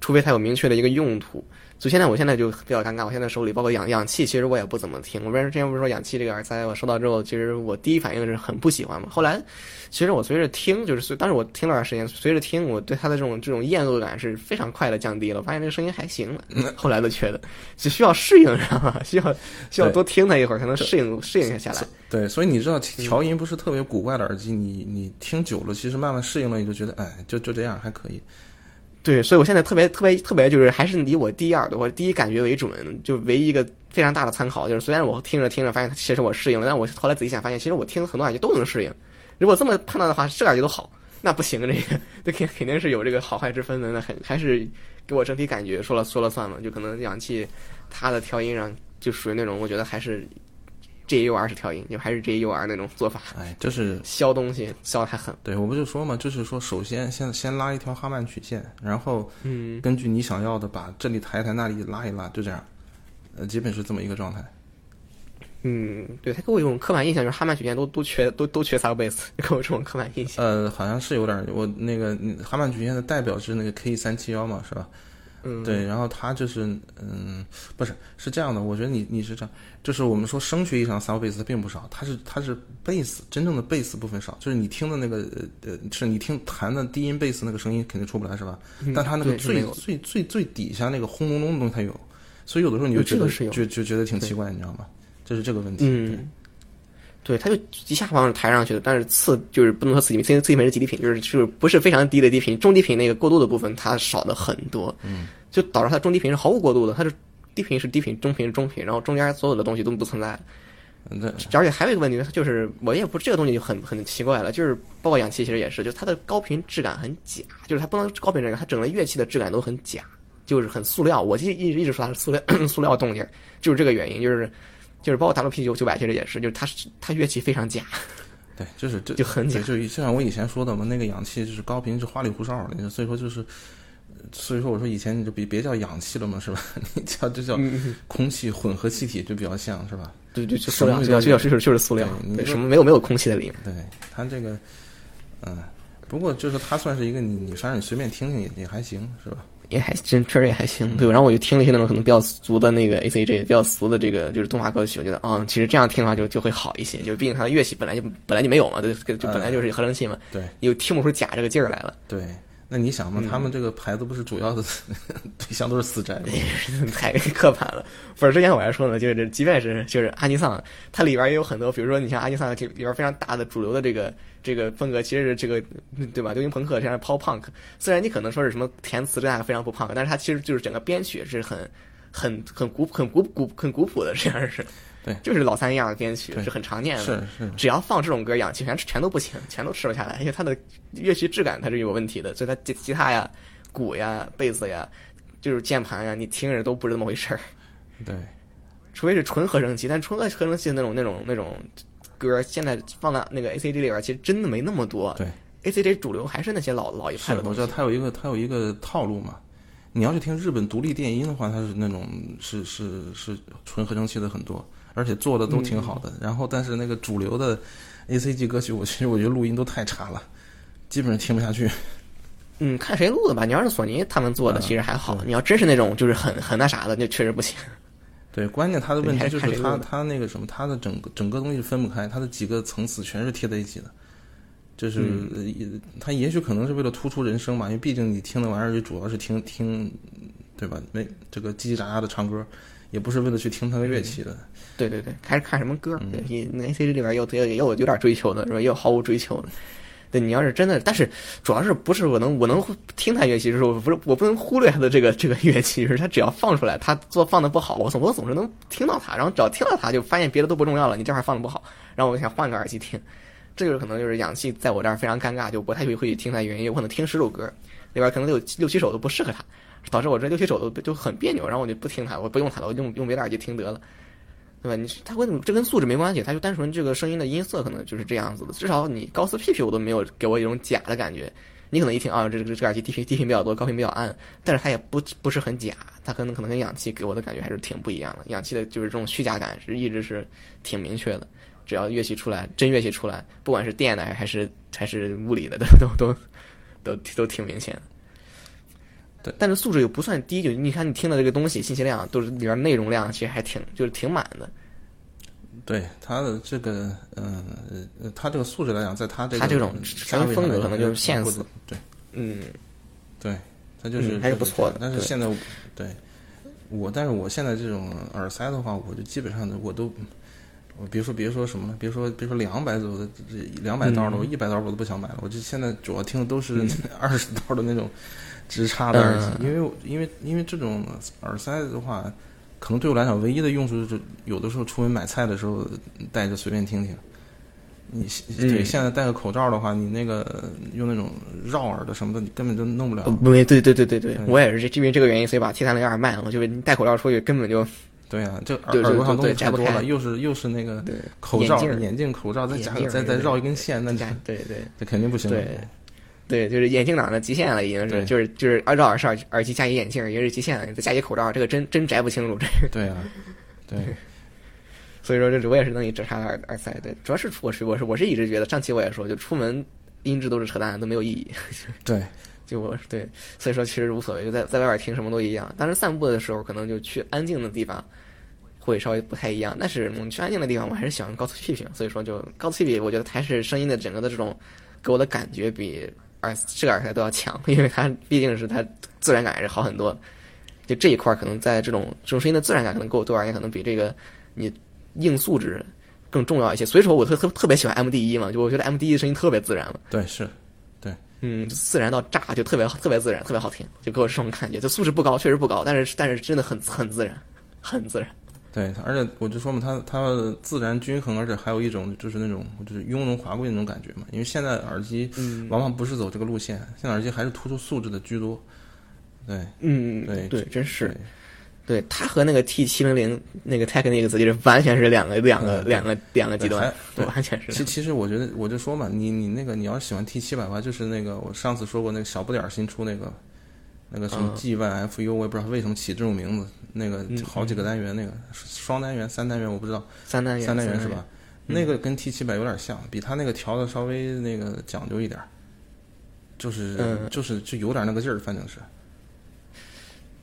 除非它有明确的一个用途。所以现在我现在就比较尴尬，我现在手里包括氧氧气，其实我也不怎么听。我不是之前不是说氧气这个耳塞，我收到之后，其实我第一反应是很不喜欢嘛。后来，其实我随着听，就是随，当时我听了段时间，随着听，我对它的这种这种厌恶感是非常快的降低了。我发现这个声音还行了。后来都觉得，就需要适应，知道吗？需要需要多听它一会儿才能适应适应下来。对，所以你知道调音不是特别古怪的耳机，你你听久了，其实慢慢适应了，你就觉得，哎，就就这样还可以。对，所以我现在特别特别特别，就是还是以我第一耳朵或者第一感觉为准，就唯一一个非常大的参考。就是虽然我听着听着发现其实我适应了，但我后来仔细想发现，其实我听很多耳机都能适应。如果这么判断的话，这感觉都好，那不行，这个这肯肯定是有这个好坏之分的。那很还是给我整体感觉说了说了算嘛，就可能氧气它的调音上就属于那种，我觉得还是。G U R 是调音，就还是 JUR 那种做法。哎，就是削东西削的太狠。对，我不就说嘛，就是说，首先先先拉一条哈曼曲线，然后嗯，根据你想要的，把这里抬一抬，那里拉一拉，就这样。呃，基本是这么一个状态。嗯，对他给我一种刻板印象，就是哈曼曲线都都缺都都缺萨克贝斯，给我这种刻板印象。呃，好像是有点，我那个哈曼曲线的代表是那个 K 三七幺嘛，是吧？嗯，对，然后他就是，嗯，不是，是这样的，我觉得你你是这样，就是我们说声学意义上的三贝斯它并不少，它是它是 bass 真正的 bass 部分少，就是你听的那个呃，是你听弹的低音贝斯那个声音肯定出不来是吧？但它那个最最最最底下那个轰隆隆的东西它有，所以有的时候你就觉得就就觉得挺奇怪，你知道吗？这是这个问题。嗯，对，它就一下方是抬上去的，但是次就是不能说次低频，次次低频是极低频，就是就是不是非常低的低频，中低频那个过渡的部分它少的很多。嗯。就导致它中低频是毫无过渡的，它是低频是低频，中频是中频，然后中间所有的东西都不存在。嗯对，而且还有一个问题，就是我也不这个东西就很很奇怪了，就是包括氧气其实也是，就是它的高频质感很假，就是它不能高频质感，它整个乐器的质感都很假，就是很塑料。我就一直一直说它是塑料 塑料动静，就是这个原因，就是就是包括 WP 九九百其实也是，就是它是它乐器非常假，对，就是这就很假，就就像我以前说的嘛，那个氧气就是高频是花里胡哨的，所以说就是，所以说我说以前你就别别叫氧气了嘛，是吧？你叫就叫嗯，空气混合气体就比较像是吧？对对，就什塑料，么塑料，塑料就是就是塑料对，你什么没有没有空气在里面。对，它这个，嗯，不过就是它算是一个你你反正你随便听听也也还行是吧？也还真确实也还行，对。然后我就听了一些那种可能比较俗的那个 A C G，比较俗的这个就是动画歌曲，我觉得啊、其实这样听的话就就会好一些，就毕竟它的乐器本来就本来就没有嘛，对，就本来就是合成器嘛，对又听不出假这个劲儿来了，对，那你想嘛，嗯他们这个牌子不是主要的 对象都是死宅吗？太刻板了。不是之前我还说呢，就是即便是就是阿尼桑，它里边也有很多，比如说你像阿尼桑这里边非常大的主流的这个这个风格，其实是这个对吧？流行朋克，像是 pop punk。虽然你可能说是什么填词这样非常不 punk，但是它其实就是整个编曲是很很很古很古古很古朴的，这样是。对就是老三样的编曲是很常见的。是是，只要放这种歌，氧气全全都不行，全都吃不下来，因为它的乐器质感它是有问题的，所以它吉吉他呀、鼓呀、贝斯呀，就是键盘呀，你听着都不是那么回事儿。对除非是纯合成器，但纯合成器的那种那种那种歌，现在放在那个 A C G 里边，其实真的没那么多。对，A C G 主流还是那些老老一派的，东西我知道。它有一个它有一个套路嘛。你要去听日本独立电音的话，它是那种是是是纯合成器的很多，而且做的都挺好的。然后，但是那个主流的 A C G 歌曲，我其实我觉得录音都太差了，基本上听不下去。嗯，看谁录的吧。你要是索尼他们做的，嗯其实还好。对你要真是那种就是很很那啥的，那确实不行。对，关键他的问题就是它对还是看谁录的它那个什么，他的整个整个东西分不开，他的几个层次全是贴在一起的。就是、嗯呃也许可能是为了突出人声吧，因为毕竟你听那玩意儿就主要是听听，对吧？没这个叽叽喳喳的唱歌，也不是为了去听他的乐器的。对对对，还是看什么歌。嗯对，你那 A C G 里边有有有有点追求的，是吧？又毫无追求的。对你要是真的，但是主要是不是我能我能听他乐器，就是我不是我不能忽略他的这个这个乐器，就是他只要放出来，他做放的不好，我总我总是能听到他，然后只要听到他，就发现别的都不重要了，你这块放的不好，然后我就想换个耳机听，这就是可能就是氧气在我这儿非常尴尬，就不太会会去听他原因，有可能听十首歌里边可能有六七首都不适合他，导致我这六七首都就很别扭，然后我就不听他，我不用他了，我用用别的耳机听得了。对吧？你它跟这跟素质没关系，它就单纯这个声音的音色可能就是这样子的。至少你高斯屁屁我都没有给我一种假的感觉。你可能一听啊，这这这耳机低频低频比较多，高频比较暗，但是它也不不是很假，它可能可能跟氧气给我的感觉还是挺不一样的。氧气的就是这种虚假感是一直是挺明确的。只要乐器出来，真乐器出来，不管是电的还是还是物理的，都都都都都挺明显的。对，但是素质又不算低，就你看你听的这个东西，信息量都是里边内容量其实还挺就是挺满的。对他的这个，嗯呃，它这个素质来讲，在他这个他这种风格可能就是现或死对。嗯，对，他就是、嗯还是不错的。但是现在我对我，但是我现在这种耳塞的话，我就基本上我都，我别说别说什么了，别说别说两百左右的这两百刀的，嗯我一百刀我都不想买了。我就现在主要听的都是 二十刀的那种直插的耳机，嗯因为因为因为这种耳塞的话，可能对我来讲唯一的用处就是有的时候出门买菜的时候戴着随便听听。你对嗯现在戴个口罩的话，你那个用那种绕耳的什么的，你根本就弄不了。不对对对对对我也是因为这个原因，所以把 T 三零二卖了。就是你戴口罩出去根本就对啊，这耳朵上东西太多了，又是又是那个口罩、眼镜眼镜、口罩，再加再再绕一根线，那加对对这肯定不行。对对，就是眼镜党的极限了，已经是就是就是按照耳塞耳机加一眼镜也是极限了，再加一口罩，这个真真摘不清楚这个。对啊，对所以说这我也是能一直插的耳耳塞。对，主要是我是我是我是一直觉得，上期我也说，就出门音质都是扯淡，都没有意义。对就我对，所以说其实无所谓，就在在外边听什么都一样。但是散步的时候，可能就去安静的地方，会稍微不太一样。但是我们去安静的地方，我还是喜欢高斯 PP，所以说就高斯 PP，我觉得还是声音的整个的这种给我的感觉比耳这个耳塞都要强，因为它毕竟是它自然感还是好很多。就这一块儿可能在这种这种声音的自然感，可能给我对我而言，可能比这个你硬素质更重要一些。所以说我特特特别喜欢 M D 一嘛，就我觉得 M D 一的声音特别自然嘛。对是，对嗯，自然到炸，就特别特别自然，特别好听，就给我这种感觉。就素质不高，确实不高，但是但是真的很很自然，很自然。对，而且我就说嘛，它它自然均衡，而且还有一种就是那种就是雍容华贵那种感觉嘛。因为现在耳机往往不是走这个路线，现在耳机还是突出素质的居多。对，嗯，对对，真是。对它和那个 T 七零零那个 Technics 就是完全是两个两个两个两个极端，完全是。其其实我觉得我就说嘛，你你那个你要是喜欢 T 七百的话，就是那个我上次说过那个小不点儿新出那个那个什么 G Y F U，我也不知道为什么起这种名字，那个好几个单元那个双单元三单元我不知道，三单元三单元是吧？那个跟 T 七百有点像，比它那个调的稍微那个讲究一点，就是就是就有点那个劲儿，反正是。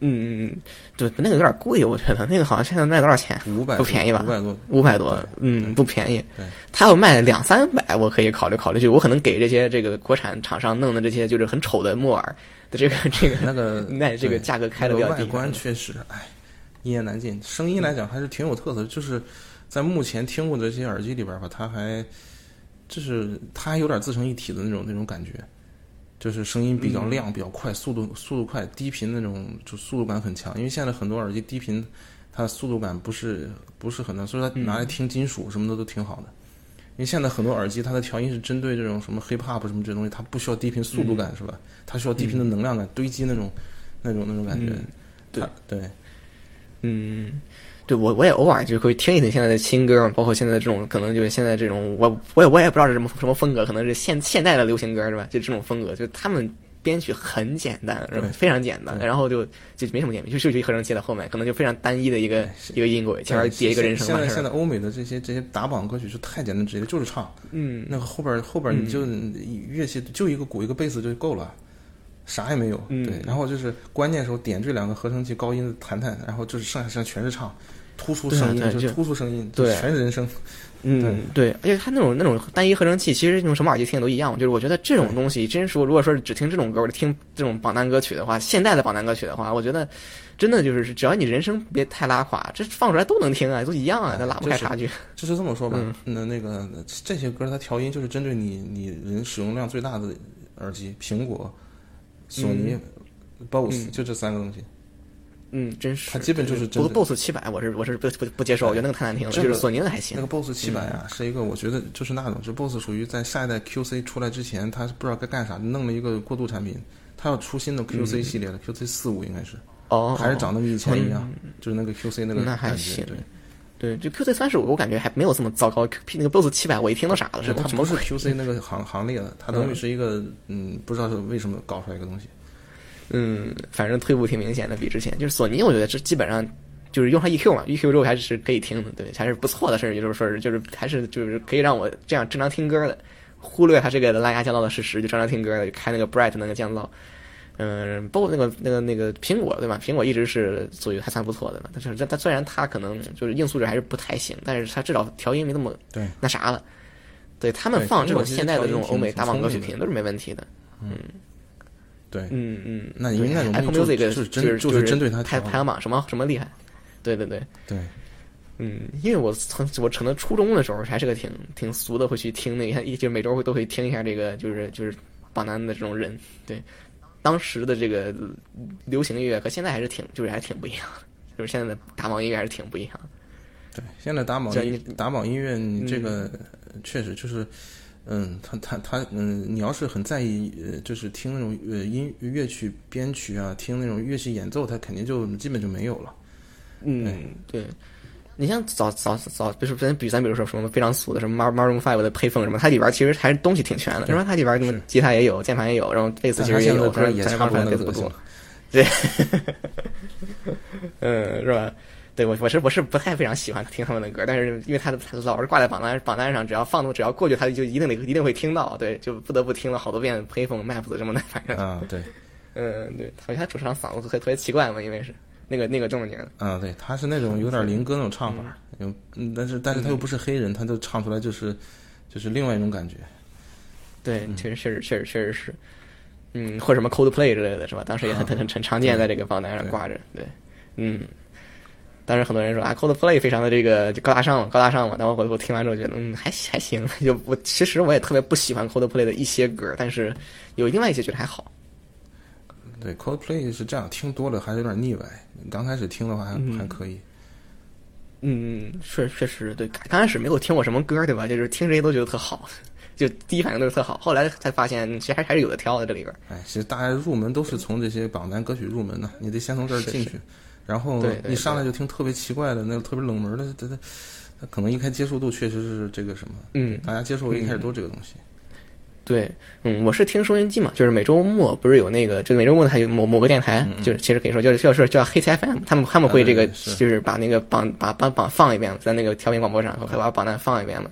嗯嗯嗯，对，那个有点贵，我觉得那个好像现在卖多少钱？五百，不便宜吧？五百多，五百多，嗯，不便宜。对，他要卖两三百，我可以考虑考虑。就我可能给这些这个国产厂商弄的这些就是很丑的木耳的这个这个那个那这个价格开的比较低。外观确实，哎，一言难尽。声音来讲还是挺有特色，就是在目前听过的这些耳机里边吧，它还就是它还有点自成一体的那种那种感觉。就是声音比较亮、比较快，速度速度快，低频那种就速度感很强。因为现在很多耳机低频，它速度感不是不是很大，所以它拿来听金属什么的都挺好的。因为现在很多耳机它的调音是针对这种什么 hip hop 什么这东西，它不需要低频速度感是吧？它需要低频的能量感堆积那种那种那种感觉。对对，嗯。对我我也偶尔就会听一听现在的新歌，包括现在的这种可能就是现在这种我我也我也不知道是什么什么风格，可能是现现代的流行歌是吧？就这种风格，就他们编曲很简单，是吧？非常简单，然后就就没什么简单，就就一合成器在后面，可能就非常单一的一个一个音轨，前面叠一个人声。现在现在欧美的这些这些打榜歌曲就太简单直接，就是唱，嗯，那个后边后边你就乐器就一个鼓一个贝斯就够了。啥也没有，对，然后就是关键时候点缀两个合成器高音弹弹，然后就是剩下剩下全是唱，突出声音就突出声音，对，全是人声，嗯，对，而且它那种那种单一合成器，其实用什么耳机听都一样，就是我觉得这种东西真说，如果说是只听这种歌，听这种榜单歌曲的话，现代的榜单歌曲的话，我觉得真的就是只要你人声别太拉垮，这放出来都能听啊，都一样啊，它拉不开差距。就是这么说吧，那那个这些歌它调音就是针对你你人使用量最大的耳机，苹果。索尼、BOSS 就这三个东西，嗯，真是，它基本就是不过 BOSS 七百，我是我是不不不接受，我觉得那个太难听了。就是索尼的还行。那个 BOSS 七百啊，是一个我觉得就是那种，就 BOSS 属于在下一代 QC 出来之前，他不知道该干啥，弄了一个过渡产品，他要出新的 QC 系列的 QC 四五应该是，哦，还是长得跟以前一样，就是那个 QC 那个那还行，对。对，就 QC 三十五，我感觉还没有这么糟糕。那个 BOSS 七百，我一听都傻了，是它不是 QC 那个行行列的，它等于是一个嗯，不知道是为什么搞出来一个东西。嗯，反正退步挺明显的，比之前就是索尼，我觉得这基本上就是用上 EQ 嘛，EQ 之后还是可以听的，对，还是不错的事儿。也就是说，就是还是就是可以让我这样正常听歌的，忽略它这个蓝牙降噪的事实，就正常听歌的，就开那个 Bright 那个降噪。嗯，包括那个那个那个苹果对吧？苹果一直是属于还算不错的了。但是它虽然它可能就是硬素质还是不太行，但是它至少调音没那么对那啥了。对他们放这种现代的这种欧美大榜歌曲听都是没问题的。嗯。对，嗯嗯，那因为那种 Apple Music 就是就是就是针对它排排行榜什么什么厉害，对对对对，嗯，因为我曾我可能初中的时候还是个挺挺俗的，会去听那个，一就每周会都会听一下这个，就是就是榜单的这种人，对，当时的这个流行音乐和现在还是挺就是还挺不一样的，就是现在的打榜音乐还是挺不一样的。对，现在打榜打榜音乐，你这个确实就是。嗯，他他他，嗯，你要是很在意，呃，就是听那种呃音乐曲编曲啊，听那种乐器演奏，他肯定就基本就没有了。嗯，对。你像早早早，就是咱比咱比如说什么非常俗的什么 Mar Maroon Five 的配风什么，它里边其实还是东西挺全的，是吧？它里边什么吉他也有，键盘也有，然后贝斯其实也有，也差不多贝斯不多。对，嗯，是吧？对我我是我是不太非常喜欢听他们的歌，但是因为他的老是挂在榜单榜单上，只要放动只要过去，他就一定得一定会听到，对，就不得不听了好多遍 Payphone、Maps 什么的，反正啊对，嗯对，好像他主唱嗓子特特别奇怪嘛，因为是那个那个正经嗯对，他是那种有点灵歌那种唱法，嗯，但是但是他又不是黑人，他就唱出来就是就是另外一种感觉，对，确实确实确实确实是，嗯，或者什么 Coldplay 之类的是吧？当时也很 很很常见在这个榜单上挂着，对，嗯。但是很多人说啊，Coldplay 非常的这个高大上嘛，高大上嘛。但我我我听完之后觉得，嗯，还还行。就我其实我也特别不喜欢 Coldplay 的一些歌，但是有另外一些觉得还好。对，Coldplay 是这样，听多了还是有点腻歪。刚开始听的话还还可以。嗯，确确实对，刚开始没有听过什么歌，对吧？就是听这些都觉得特好，就第一反应都是特好。后来才发现，其实还还是有的挑的这里边。哎，其实大家入门都是从这些榜单歌曲入门的，你得先从这儿进去，然后一上来就听特别奇怪的那个特别冷门的，他他他可能一开接受度确实是这个什么，嗯，大家接受一开始都这个东西。对，嗯，我是听收音机嘛，就是每周末不是有那个，就每周末它有某某个电台，就是其实可以说叫叫是叫黑 T FM，他们他们会这个就是把那个榜把把榜放一遍，在那个调频广播上会把榜单放一遍嘛。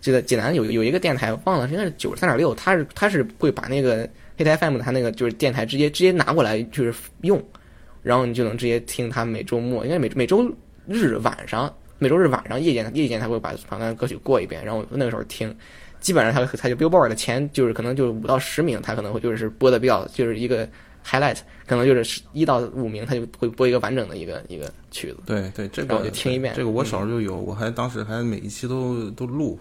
记得济南有有一个电台，忘了应该是九十三点六，他是他是会把那个黑 T FM 的他那个就是电台直接直接拿过来就是用，然后你就能直接听他每周末应该每每周日晚上每周日晚上夜间夜间他会把榜单歌曲过一遍，然后那个时候听。基本上他他就 Billboard 的前就是可能就五到十名，他可能会就是播的比较就是一个 highlight，可能就是一到五名，他就会播一个完整的一个一个曲子。对对，这个我就听一遍。这个我小时候就有，我还当时还每一期都都录。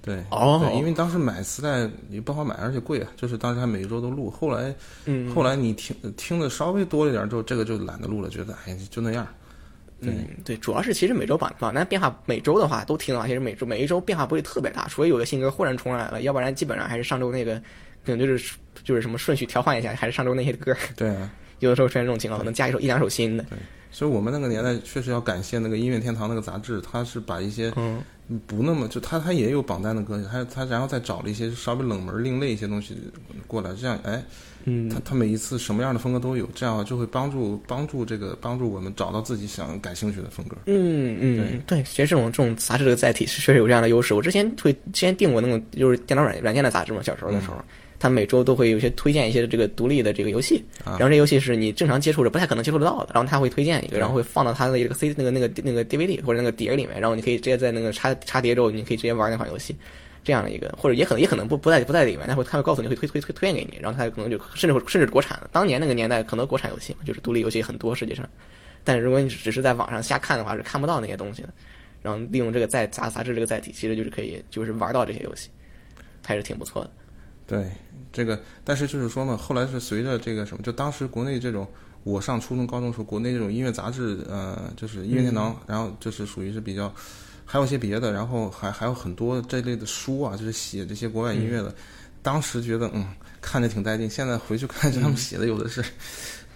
对哦，因为当时买磁带也不好买，而且贵啊，就是当时还每一周都录。后来，嗯，后来你听听的稍微多一点之后，这个就懒得录了，觉得哎就那样。嗯，对，主要是其实每周榜榜单变化，每周的话都听的话，其实每周每一周变化不会特别大，除非有的新歌忽然冲上来了，要不然基本上还是上周那个，可能就是就是什么顺序调换一下，还是上周那些歌。对啊，有的时候出现这种情况，可能加一首一两首新的。对，所以我们那个年代确实要感谢那个音乐天堂那个杂志，它是把一些嗯不那么就它它也有榜单的歌曲，它它然后再找了一些稍微冷门另类一些东西过来，这样哎。嗯，他他每一次什么样的风格都有，这样就会帮助帮助这个帮助我们找到自己想感兴趣的风格。嗯嗯，对，其实这种这种杂志的载体是确实有这样的优势。我之前会之前订过那种就是电脑软软件的杂志嘛，小时候的时候，他每周都会有些推荐一些这个独立的这个游戏，然后这游戏是你正常接触着不太可能接触得到的，然后他会推荐一个，然后会放到他的一个 C 那个那个那个 DVD 或者那个碟里面，然后你可以直接在那个插插碟之后，你可以直接玩那款游戏。这样的一个，或者也可能也可能不不在不在里面，他会他会告诉你会推推推推荐给你，然后他可能就甚至甚至国产的，当年那个年代可能国产游戏就是独立游戏很多，实际上，但是如果你只是在网上瞎看的话，是看不到那些东西的。然后利用这个在杂杂志这个载体，其实就是可以就是玩到这些游戏，还是挺不错的。对，这个但是就是说嘛，后来是随着这个什么，就当时国内这种，我上初中高中时候，国内这种音乐杂志，呃，就是音乐天堂，然后就是属于是比较。还有一些别的，然后还还有很多这类的书啊，就是写这些国外音乐的。当时觉得嗯，看着挺带劲。现在回去看，他们写的有的是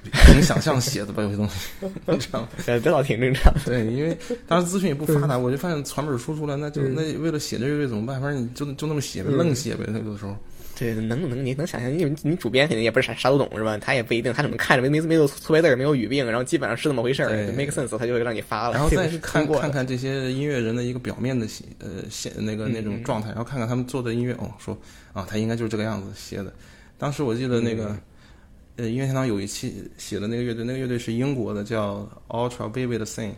凭想象写的吧，有些东西，你知道吗？这倒挺正常。对，因为当时资讯也不发达，我就发现传本书出来，那就那为了写这乐队怎么办？反正你就就那么写呗，愣写呗，那有的时候。对，能能你能想象，因为你主编肯定也不是啥啥都懂是吧？他也不一定，他可能看着没没没有错别字，没有语病，然后基本上是那么回事儿，make sense，他就会让你发了。然后 再去看看看这些音乐人的一个表面的呃现那个那种状态，然后看看他们做的音乐，哦，说啊，他应该就是这个样子写的。当时我记得那个呃音乐天堂有一期写的那个乐队，那个乐队是英国的，叫 Ultra Vivid Thing，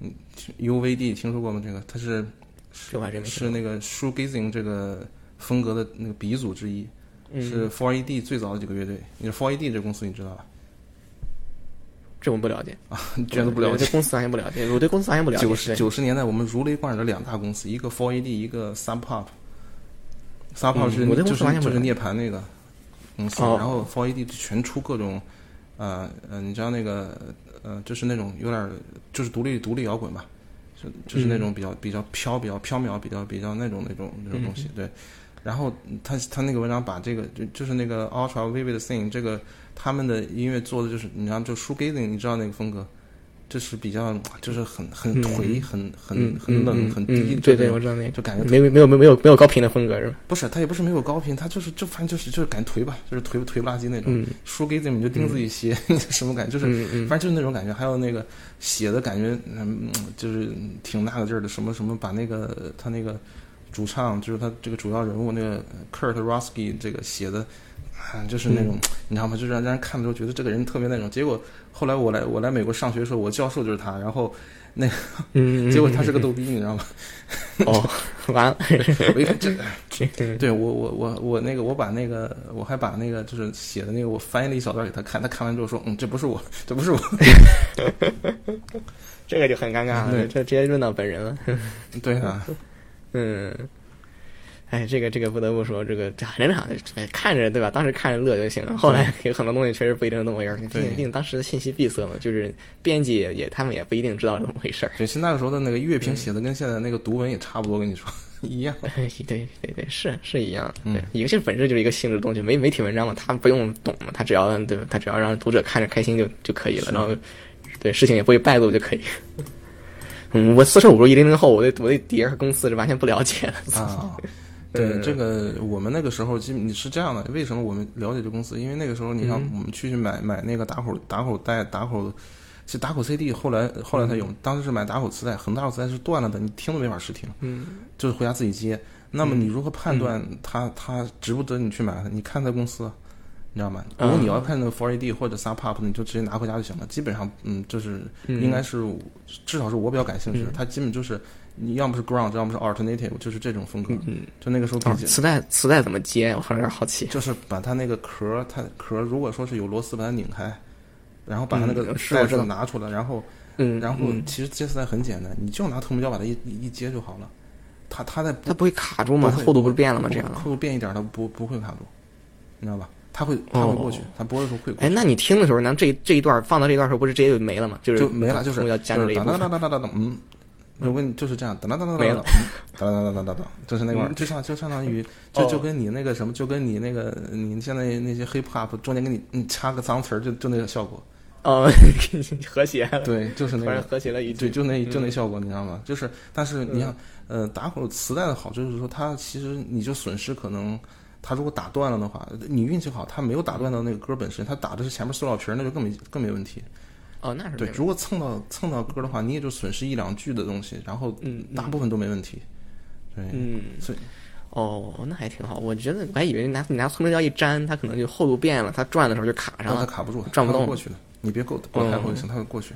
嗯，UVD 听说过吗？这个他是是那个 Shoegazing 这个。风格的那个鼻祖之一，是 Four AD 最早的几个乐队。你说 Four AD 这公司你知道吧？这我不了解啊，居然都不了解。对公司完全不了解，我对公司完全不了解。九十九十年代我们如雷贯耳的两大公司，一个 Four AD，一个 Sub Pop。Sub Pop 是就是就是涅槃那个公司，然后 Four AD 全出各种呃呃，你知道那个呃，就是那种有点就是独立独立摇滚吧，就就是那种比较比较飘比较飘渺比较比较那种那种那种东西，对。然后他他那个文章把这个就就是那个 Ultra Vivid Thing 这个他们的音乐做的就是你知道就 Shoegazing 你知道那个风格，就是比较就是很很颓很很很冷很低，对对我知道那个就感觉没有没有没有没有没有高频的风格是吧？不是，他也不是没有高频，他就是就反正就是就是感觉颓吧，就是颓颓不拉几那种。Shoegazing 你就盯自己鞋什么感觉，就是反正就是那种感觉。还有那个写的感觉，嗯，就是挺那个劲儿的，什么什么把那个他那个。主唱就是他这个主要人物那个 Kurt Roski 这个写的，啊，就是那种你知道吗？就是让让人看的时候觉得这个人特别那种。结果后来我来我来美国上学的时候，我教授就是他，然后那个，结果他是个逗逼，你知道吗？哦，完了，我一看 这，对我我我我那个我把那个我还把那个就是写的那个我翻译了一小段给他看，他看完之后说，嗯，这不是我，这不是我，这个就很尴尬了，这直接认到本人了，对啊。嗯，哎，这个这个不得不说，这个这很正常，哎看着对吧？当时看着乐就行了。后来有很多东西确实不一定是那么回事儿，毕竟毕竟当时的信息闭塞嘛，就是编辑也也他们也不一定知道是怎么回事儿。对，现在的时候的那个乐评写的跟现在那个读文也差不多，跟你说一样。对对对，是是一样的。嗯对，一个是本质就是一个性质的东西，媒媒体文章嘛，他不用懂嘛，他只要对吧？他只要让读者看着开心就就可以了，然后对事情也不会败露就可以。嗯，我四舍五入一零零后，我对我对碟儿和公司是完全不了解的。啊，对嗯这个，我们那个时候基本你是这样的，为什么我们了解这公司？因为那个时候，你像嗯我们去买买那个打口打口袋打口，其实打口 CD 后来后来才有，当时是买打口磁带，很多打口磁带是断了的，你听都没法试听，嗯就是回家自己接。那么你如何判断它它值不值你去买它？你看它公司。你知道吗？如果你要看那个 Four AD 或者 Sub Pop，你就直接拿回家就行了。基本上，嗯，就是嗯应该是至少是我比较感兴趣的。嗯它基本就是你要么是 Ground，要么是 Alternative，就是这种风格。嗯，就那个时候磁带磁带怎么接？我突然有点好奇。就是把它那个壳儿，它壳儿如果说是有螺丝，把它拧开，然后把它那个嗯是袋子拿出来，然后嗯，然后嗯其实接磁带很简单，你就拿透明胶把它一一一接就好了。它它在它不会卡住吗？它厚度不是变了吗？这样。厚度变一点，它不不会卡住，你知道吧？它会他会过去哦，它播的时候会过哎，去，那你听的时候，咱这这一段放到这一段时候，不是直接就没了吗？就是就没了，就是要加这一部分。当当当当当，嗯。我跟你就是这样，当当当当当没了当当当当当当，就是那个玩意儿，就像就相当于就哦就跟你那个什么，就跟你那个你现在那些 hip hop 中间给你你插个脏词儿，就就那个效果。哦，和谐了，对，就是那个，和谐了一。对，就那嗯就那效果，你知道吗？就是，但是你想，呃，打口磁带的好处就是说，它其实你就损失可能，它如果打断了的话，你运气好，他没有打断到那个歌本身，他打的是前面塑料皮儿，那就更没更没问题。哦，那是对，如果蹭到蹭到歌的话，你也就损失一两句的东西，然后嗯大部分都没问题。对，嗯，所以哦，那还挺好。我觉得我还以为拿你拿透明胶一粘，它可能就厚度变了，它转的时候就卡上了。让它卡不住，转不动过去了。你别够够开口就行，它会过去。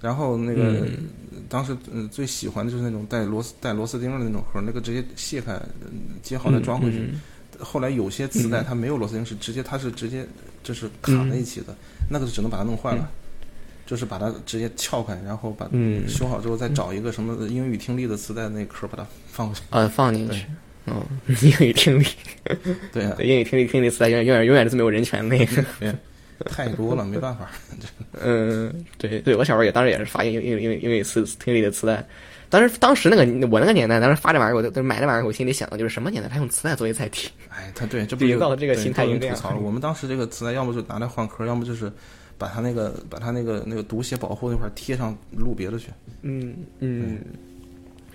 然后那个、嗯当时嗯最喜欢的就是那种带螺丝带螺丝钉的那种盒，那个直接卸开嗯接好再装回去。嗯后来有些磁带它没有螺丝钉，是直接它是直接就是卡在一起的，那个是只能把它弄坏了。就是把它直接撬开，然后把嗯修好之后，再找一个什么英语听力的磁带那壳，把它放过去。呃，放进去。哦，英语听力，对啊，对英语听力听力磁带永远永远永远是没有人权那个。太多了，没办法。嗯，对对，我小时候也当时也是发英英英英语磁听力的磁带。当时当时那个我那个年代，当时发这玩意儿，我都都买这玩意儿，我心里想的就是什么年代，他用磁带作为载体。哎，他对，这不就营有造的这个心态应这样都有人吐槽了。我们当时这个磁带，要么就拿来换壳，要么就是把它那个把它那个那个读写保护那块儿贴上录别的去。嗯嗯，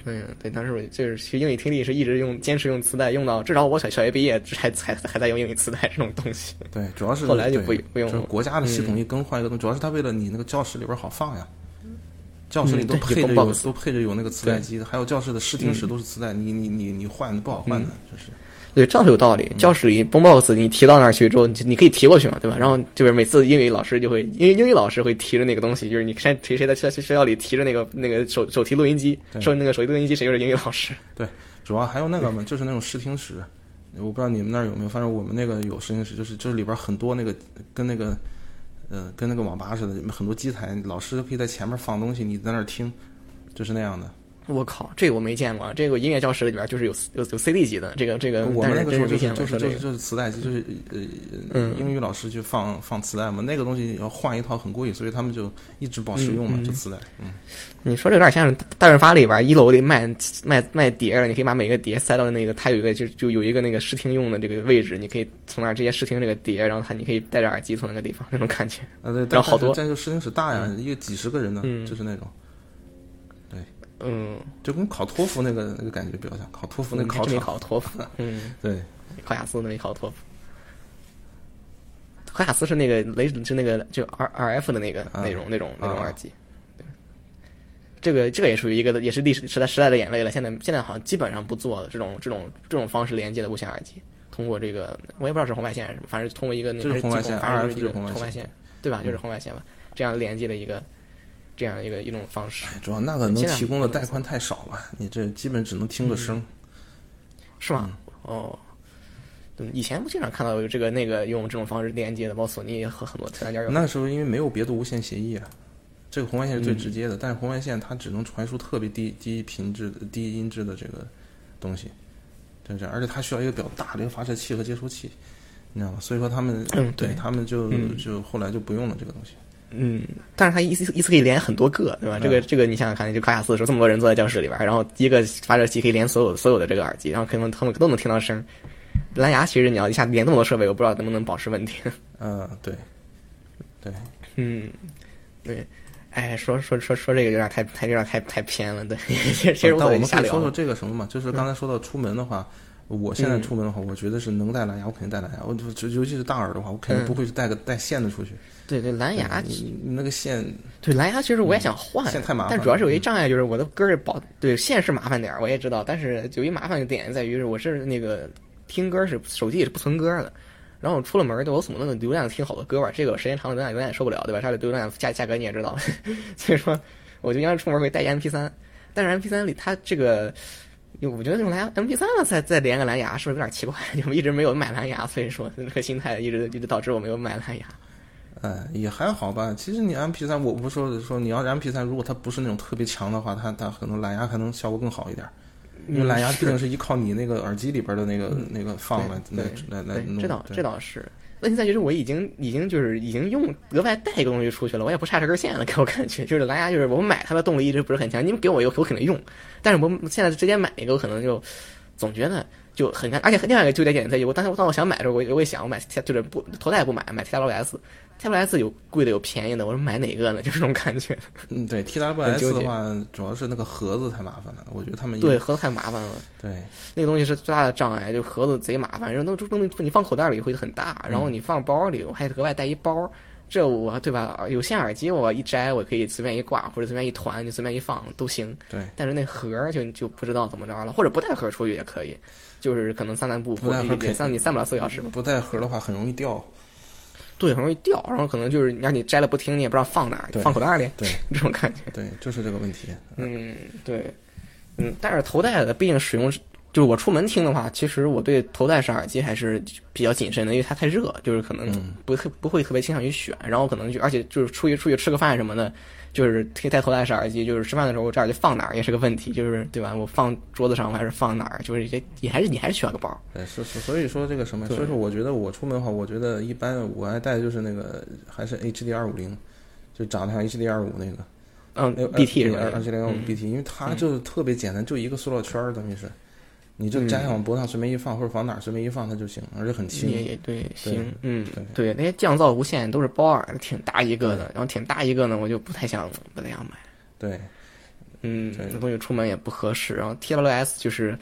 嗯，对，当时我就是学英语听力是一直用坚持用磁带，用到至少我小小学毕业还还还在用英语磁带这种东西。对，主要是后来就对不不用就是国家的系统一更换一个东西，主要是他为了你那个教室里边好放呀。教室里都配着有 box 都配着有那个磁带机的，还有教室的视听室嗯。都是磁带，你你你你换不好换的，就是对，这样是有道理。教室里 boombox 你提到那儿去之后，你你可以提过去嘛，对吧？然后就是每次英语老师就会，因为英语老师会提着那个东西，就是你谁谁谁在学学校里提着那个那个手手提录音机，对。说那个手提录音机谁就是英语老师。对主要还有那个嘛，就是那种视听室，我不知道你们那儿有没有，反正我们那个有视听室，就是就是里边很多那个跟那个嗯跟那个网吧似的，很多机台，老师可以在前面放东西，你在那儿听，就是那样的。我靠，这个我没见过。这个音乐教室里边就是有有有 CD 级的，这个这个，我们那个时候但就是就是。就是就是磁带机，就是呃嗯英语老师去放放磁带嘛，那个东西要换一套很贵，所以他们就一直保持用嘛，就磁带。嗯，你说这有点像是大润发里边一楼里卖卖卖碟儿，你可以把每个碟塞到那个，它有一个就就有一个那个试听用的这个位置，你可以从那儿直接试听这个碟，然后它你可以戴着耳机从那个地方，那种感觉。啊对，然好多但就试听室大呀，一个几十个人呢，嗯就是那种。嗯，就跟考托福那个那个感觉比较像，考托福那你还真没考托福，嗯，对，考雅思那没考托福。考雅思是那个雷是那个就 R R F 的那个啊那种那种那种啊。耳机。对，这个这个也属于一个也是历史时代时代的眼泪了。现在现在好像基本上不做这种这种这种方式连接的无线耳机，通过这个我也不知道是红外线还是什么，反正通过一个那个就是红外线反正 RF 就是一个就是红外线。红外线，对吧？就是红外线吧，这样连接的一个这样一个一种方式，主要那个能提供的带宽太少了，你这基本只能听个声。是吗？哦。对，以前不经常看到有这个那个用这种方式连接的，包括索尼和很多其他家有。那时候因为没有别的无线协议啊，这个红外线是最直嗯接的，但是红外线它只能传输特别低低频质的低音质的这个东西，对这样，而且它需要一个比较大的一个发射器和接收器，你知道吗？所以说他们，嗯对对他们就、嗯就后来就不用了这个东西。嗯，但是它一次一次可以连很多个，对吧？这个嗯这个你想想看，就卡卡斯的时候，这么多人坐在教室里边，然后一个发射器可以连所有所有的这个耳机，然后可能他们都能听到声。蓝牙其实你要一下连那么多设备，我不知道能不能保持稳定。嗯，对，对，嗯，对，哎，说说说说这个有点太太有点太太偏了，对。其实其实无所但我们可以说说。这个什么嘛，就是刚才说到出门的话，我现在出门的话，我觉得是能带蓝牙，我肯定带蓝牙。我就就尤其是大耳的话，我肯定不会是带个带线的出去。对对，蓝牙那个线，对蓝牙其实我也想换，线太麻烦但主要是有一障碍，就是我的歌儿保对线是麻烦点儿，我也知道，但是有一麻烦的点在于是我是那个听歌是手机也是不存歌的，然后我出了门儿，对我总不能流量听好多歌吧，这个时间长了流量有点受不了，对吧？它的流量价价格你也知道，所以说我就应该出门会带一 MP 三，但是 MP 三里它这个。我觉得用蓝牙 MP 三了再再连个蓝牙是不是有点奇怪？就一直没有买蓝牙，所以说这个心态一直一直导致我没有买蓝牙。呃，也还好吧。其实你 MP 三，我不是说说你要是 MP 三，如果它不是那种特别强的话，它它可能蓝牙还能效果更好一点。因为蓝牙毕竟是依靠你那个耳机里边的那个、那个放来来来来，弄。这倒这倒是。问题在于是我已经已经就是已经用额外带一个东西出去了，我也不差这根线了，给我感觉就是蓝牙就是我买它的动力一直不是很强，你们给我一个我肯定用，但是我现在直接买一个，我可能就总觉得就很干，而且另外一个纠结点在于，我当时当我想买的时候，我我也想我买就是不头戴不买，买 TWS。TWS 有贵的有便宜的，我说买哪个呢？就这种感觉。嗯，对 TWS 结的话，主要是那个盒子太麻烦了。我觉得他们对盒子太麻烦了，对那个东西是最大的障碍，就盒子贼麻烦，然后那东西你放口袋里会很大，然后你放包里，我还额外带一包，这我对吧？有线耳机我一摘，我可以随便一挂或者随便一团就随便一放都行。对，但是那盒儿就就不知道怎么着了，或者不带盒出去也可以，就是可能散散步，或者不带盒可以你散你散不了四个小时吧。不带盒的话很容易掉。对，很容易掉，然后可能就是让你摘了不听，你也不知道放哪儿，放口袋里，对 这种感觉。对，就是这个问题。嗯，对，嗯，但是头戴的毕竟使用，就是我出门听的话，其实我对头戴式耳机还是比较谨慎的，因为它太热，就是可能嗯不特不会特别倾向于选，然后可能就而且就是出去出去吃个饭什么的，就是可以戴头戴式耳机，就是吃饭的时候我这耳机放哪儿也是个问题，就是对吧？我放桌子上还是放哪儿，就是也也还是你还是需要个包。对，是是，所以说这个什么，所以说我觉得我出门的话，我觉得一般我爱戴的就是那个还是 HD 二五零，就长得像 HD 二五那个，嗯那个，BT 是吧二？七零幺五嗯 BT，因为它就特别简单，就一个塑料圈儿，等于是，你就摘下往脖子上随便一放，或者往哪儿随便一放它就行，而且很轻。也也对，行，嗯，对对，那些降噪无线都是包耳，挺大一个的，然后挺大一个呢，我就不太想不太想买。对，嗯对，这东西出门也不合适。然后 TWS 就是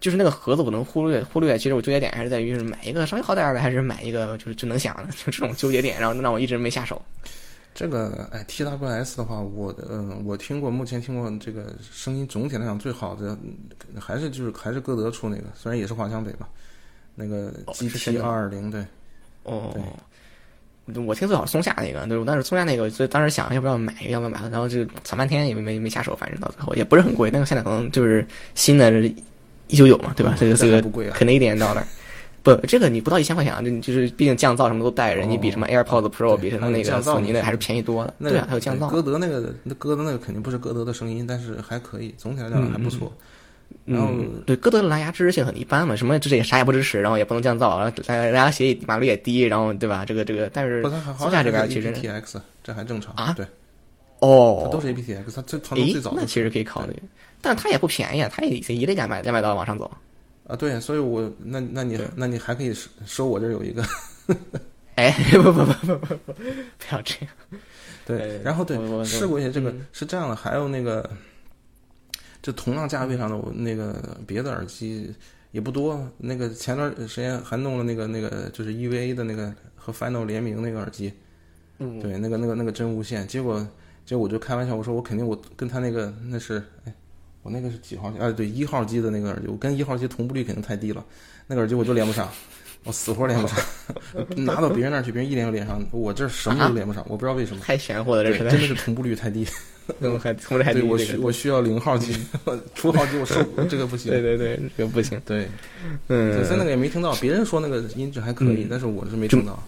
就是那个盒子，我能忽略忽略。其实我纠结点还是在于是买一个稍微好点儿的，还是买一个就是就能响的，就这种纠结点，然后让我一直没下手。这个哎，TWS 的话，我的嗯，我听过，目前听过这个声音总体来讲最好的，嗯还是就是还是歌德出那个，虽然也是华强北吧，那个 GT 二二零，对，哦。我听最好是松下那个，对，但是松下那个，所以当时想要不要买，要不要买，然后就想半天也没没下手，反正到最后也不是很贵，但是现在可能就是新的一九九嘛，对吧？这个这个不贵啊，肯定一点到那儿。不，这个你不到一千块钱啊，就就是毕竟降噪什么都带着，哦你比什么 AirPods Pro，对比什么那个索尼的还是便宜多了。那对啊，还有降噪。歌德那个，那歌德那个肯定不是歌德的声音，但是还可以，总体来讲还不错。然后嗯，对，歌德的蓝牙支持性很一般嘛，什么支持也啥也不支持，然后也不能降噪，然后蓝蓝牙协议码率也低，然后对吧？这个这个，但是松下这边其实 APTX，这还正常啊对，哦，它都是 APTX，它最传统最早的那其实可以考虑，但是它也不便宜啊，它也得一类两百两百刀往上走。啊，对，所以我那那你那你还可以收收我这儿有一个 哎，不不不不不不，不要这样。对，然后对试过一些这个嗯是这样的，还有那个，就同样价位上的我那个别的耳机也不多。那个前段时间还弄了那个那个就是 EVA 的那个和 Final 联名那个耳机，嗯，对，那个那个那个真无线。结果结果我就开玩笑，我说我肯定我跟他那个那是哎，我那个是几号机？啊，对，一号机的那个耳机，我跟一号机同步率肯定太低了，那个耳机我就连不上。我死活连不上，拿到别人那儿去，别人一连就连上，我这儿什么都连不上，我不知道为什么。太玄乎了，这真的是同步率太低。嗯，还同时还低对我需我需要零号机，出号机我受这个不行。对对对，这个不行。对，嗯，对，在那个也没听到，别人说那个音质还可以，嗯但是我是没听到。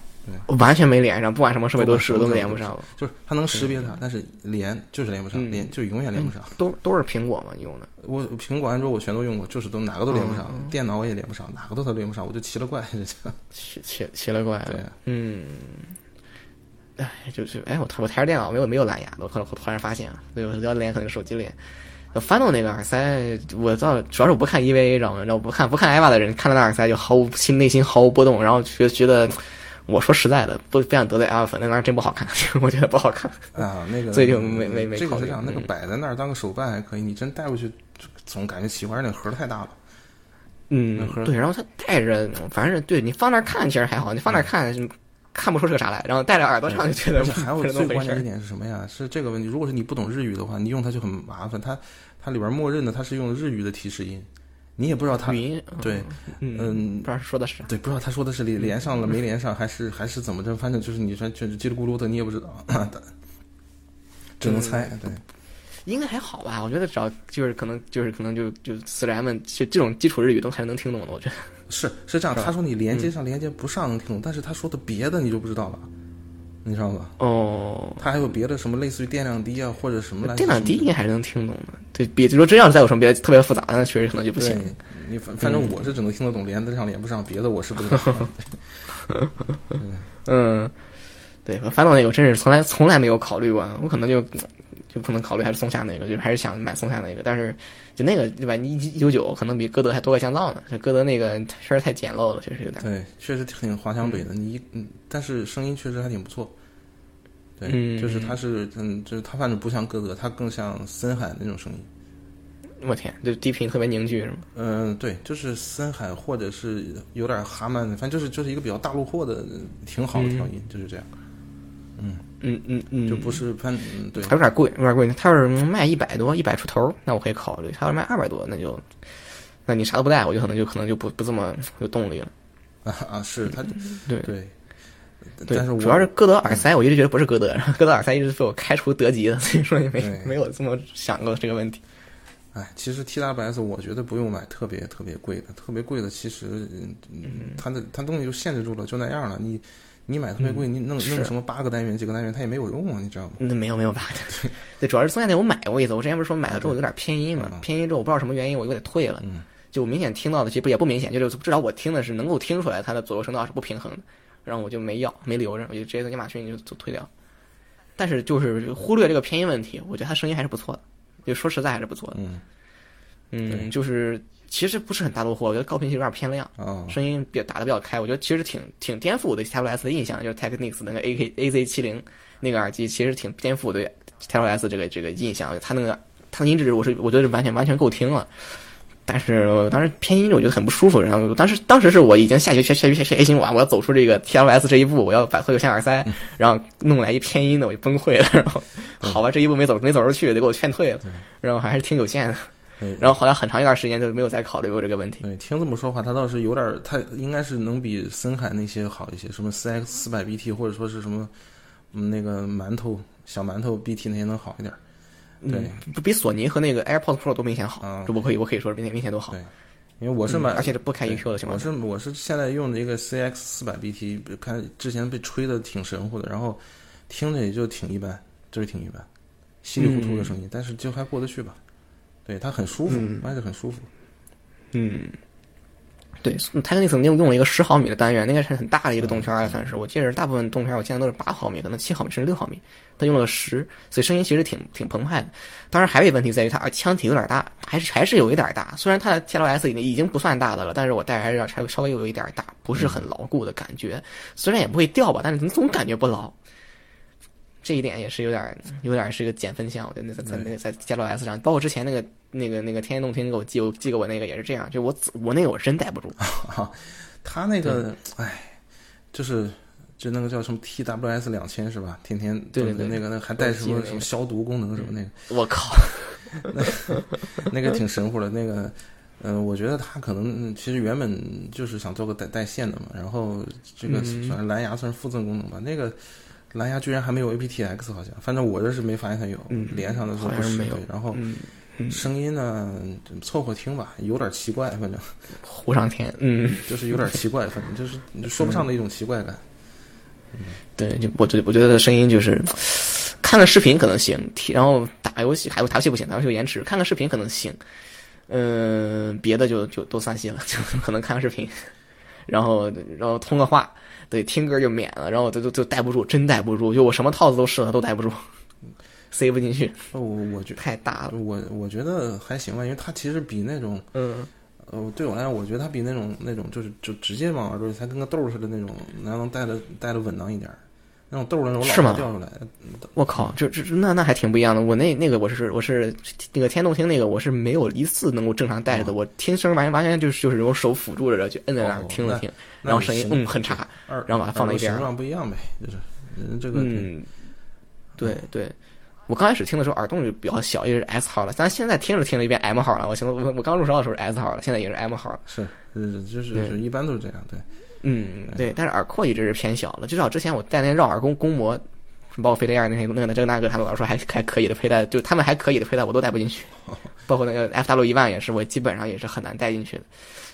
完全没连上，不管什么设备都是都连不上了，就是它能识别它，但是连就是连不上，嗯。连就永远连不上。都都是苹果嘛用的。我苹果、安卓我全都用过，就是都哪个都连不上，嗯。电脑我也连不上，哪个都它连不上，我就奇了怪，这就。奇奇奇了怪了，对嗯，哎，就是哎，我我台式电脑没有没有蓝牙的，我突然我突然发现啊，对，我要连可能手机连。翻到那个耳塞，我到主要是我不看 EVA，知道吗？然后不看不看 IVA 的人看到那耳塞就毫无心内心毫无波动，然后觉觉得，我说实在的，不不想得罪 Alpha 粉，那玩意儿真不好看，我觉得不好看。啊，那个所以就没没没考虑这个是这样，那个嗯摆在那儿当个手办还可以，你真带回去总感觉奇怪，那盒太大了。嗯，对，然后它带着，反正对你放那儿看其实还好，你放那儿看、看不出是个啥来，然后戴着耳朵上就觉得还有最。关键一点是什么呀？是这个问题。如果是你不懂日语的话，你用它就很麻烦。它它里边默认的它是用日语的提示音，你也不知道他语音，对，嗯，嗯不知道说的是，对，不知道他说的是连连上了没连上，还是还是怎么着？反正就是你说就是叽里咕噜的，你也不知道，只能猜。对，应该还好吧？我觉得只要就是可能就是可能就就死宅们就这种基础日语都还是能听懂的，我觉得。是是这样。他说你连接上连接不上能听懂，但是他说的别的你就不知道了，你知道吧？哦，他还有别的什么类似于电量低啊，或者什么来电量低应该还是能听懂的。对比，如说真要是再有什么别的特别复杂的，那确实可能就不行。，你反反正我是只能听得懂，连得上连不上，别的我是不知道。嗯，对，翻到那个我真是从来从来没有考虑过，我可能就就可能考虑还是松下那个，就还是想买松下那个，但是就那个对吧？一一九九可能比歌德还多个降噪呢，这歌德那个确实太简陋了，确实有点。对，确实挺华强北的。你一嗯，但是声音确实还挺不错。对，嗯就是它是嗯，就是它反正不像歌德，它更像森海那种声音。我天，就低频特别凝聚是吗？嗯，对，就是森海或者是有点哈曼，反正就是就是一个比较大陆货的，挺好的调音，就是这样，嗯嗯嗯嗯，就不是反嗯对还有点贵，有点贵。他要是卖一百多、一百出头，那我可以考虑；他要是卖二百多，那就，那你啥都不带，我就可能就可能就不不这么有动力了。啊啊是他对对，对，但是我主要是歌德耳塞，我一直觉得不是歌德，然后歌德耳塞一直被我开除德籍的，所以说也没没有这么想过这个问题。哎，其实 TWS 我觉得不用买特别特别贵的，特别贵的其实嗯它的它东西就限制住了，就那样了。你你买特别贵，你弄弄什么八个单元几个单元，它也没有用啊，你知道吗？那 没有没有吧？对，主要是松下那我买过一次，我之前不是说买了之后有点偏音嘛嗯，偏音之后我不知道什么原因我又给退了，嗯就明显听到的其实不也不明显，就是至少我听的是能够听出来它的左右声道是不平衡的，然后我就没要没留着，我就直接从亚马逊就就退掉。但是就是忽略这个偏音问题，我觉得它声音还是不错的，就说实在还是不错的。嗯嗯，就是其实不是很大路货，我觉得高频其实有点偏亮，声音比较打的比较开，我觉得其实挺挺颠覆我对 TWS 的印象，就是 Technics 那个 A K A Z 七零那个耳机，其实挺颠覆我对 TWS 这个这个印象，它那个它的音质我是我觉得是完全完全够听了。但是当时偏音我觉得很不舒服，然后当时当时是我已经下决下下决下决心，哇，我要走出这个 TLS 这一步，我要摆脱有线耳塞，然后弄来一偏音的，我就崩溃了。然后好吧，这一步没走没走出去，得给我劝退了。然后还是挺有限的。对然后后来很长一段时间就没有再考虑过这个问题。对，听这么说话，它倒是有点儿，它应该是能比森海那些好一些，什么 CX 四百 BT 或者说是什么，嗯，那个馒头小馒头 BT 那些能好一点。对嗯，比索尼和那个 AirPods Pro 都明显好，啊这我可以我可以说明显明显都好。对因为我是买，嗯而且是不开 EQ 的情我况下。是我是现在用的一个 CX 四百 BT，看之前被吹的挺神乎的，然后听着也就挺一般，就是挺一般，稀里糊涂的声音，但是就还过得去吧。对，它很舒服，嗯卖着很舒服。嗯，对，他那曾经用了一个十毫米的单元，那个是很大的一个动圈啊，算是。我记得大部分动圈我见的都是八毫米，可能七毫米甚至六毫米，他用了个十，所以声音其实挺挺澎湃的。当然还有一个问题在于它腔体有点大，还是还是有一点大。虽然它的 TLS 已经已经不算大的了，但是我戴还是要稍微稍微有一点大，不是很牢固的感觉。虽然也不会掉吧，但是你总感觉不牢。这一点也是有点有点是个减分项，我觉得在在那个在 TLS 上，包括之前那个那个那个天天动听给我寄我寄给我那个也是这样，就我我那个我真带不住。啊，它那个，哎，就是就那个叫什么 TWS 两千是吧？天天对对对那个那个还带什么什么消毒功能什么那个，我靠，那个挺神乎的。那个，嗯、我觉得他可能嗯其实原本就是想做个带带线的嘛，然后这个嗯算是蓝牙算是附赠功能吧。那个蓝牙居然还没有 aptX，好像，反正我这是没发现它有，嗯连上的时候不是没有然后声音呢凑合听吧，有点奇怪，反正糊上天，嗯。就是有点奇怪，反正就是说不上的一种奇怪感。对，就我觉我觉得声音就是看个视频可能行，然后打游戏还有打游戏不行，打游戏有延迟，看个视频可能行，嗯、别的就就都算戏了，就可能看个视频，然后然后通个话，对，听歌就免了，然后就就就戴不住，真戴不住，就我什么套子都试了，都戴不住，塞不进去，哦我我觉太大了，我我觉得还行吧，因为它其实比那种嗯呃，对我来讲，我觉得它比那种那种就是就直接往耳朵里塞，跟个豆儿似的那种，能能带的带的稳当一点儿。那种豆那种是吗老掉出来，我靠，这这那那还挺不一样的。我那那个我是我是那个天动听那个我是没有一次能够正常带着的。我听声完完全就是就是用手辅助着就摁在那听了听，那然后声音嗯很差。然后把它放到一边形状不一样呗，就是嗯这个嗯，对对。我刚开始听的时候耳洞就比较小，也是 S 号了，但现在听着听着一变 M 号了。我现在我我刚入手的时候是 S 号了，现在也是 M 号了。是是就是对就一般都是这样，对。嗯，对，但是耳廓一直是偏小的，至少之前我戴那绕耳弓弓膜，包括飞碟二那些那个这个那个，他们老说还还可以的佩戴，就他们还可以的佩戴我都戴不进去，包括那个 FW 一万也是，我基本上也是很难戴进去的，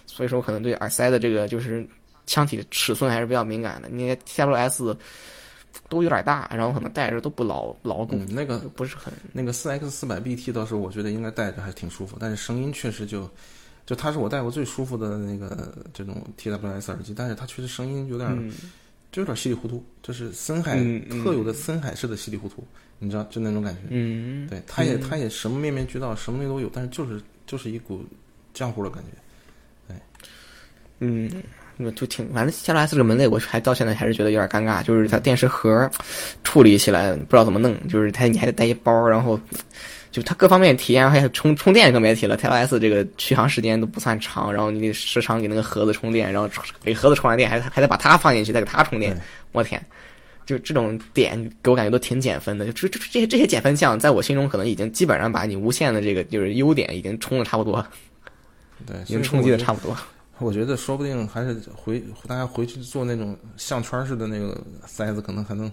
所以说我可能对耳塞的这个就是腔体的尺寸还是比较敏感的，你 TWS 都有点大，然后可能戴着都不牢牢固，嗯，那个不是很那个四 X 四百 BT 倒是我觉得应该戴着还挺舒服，但是声音确实就就它是我戴过最舒服的那个这种 TWS 耳机，但是它确实声音有点、嗯。就有点稀里糊涂，就是森海、特有的森海式的稀里糊涂，你知道就那种感觉。嗯，对，它也嗯。它也什么面面俱到，什么东西都有，但是就是就是一股浆糊的感觉。对。嗯，我就挺，反正 TWS 这个门类，我还到现在还是觉得有点尴尬，就是它电池盒处理起来不知道怎么弄，就是它你还得带一包，然后就它各方面体验，还有充充电更别提了，TWS 这个续航时间都不算长，然后你得时常给那个盒子充电，然后给盒子充完电还还得把它放进去，再给它充电，我天！就这种点给我感觉都挺减分的，就这这这些这些减分项，在我心中可能已经基本上把你无限的这个就是优点已经冲的差不多，对，已经冲击的差不多。我觉得说不定还是回大家回去做那种项圈式的那个塞子，可能还能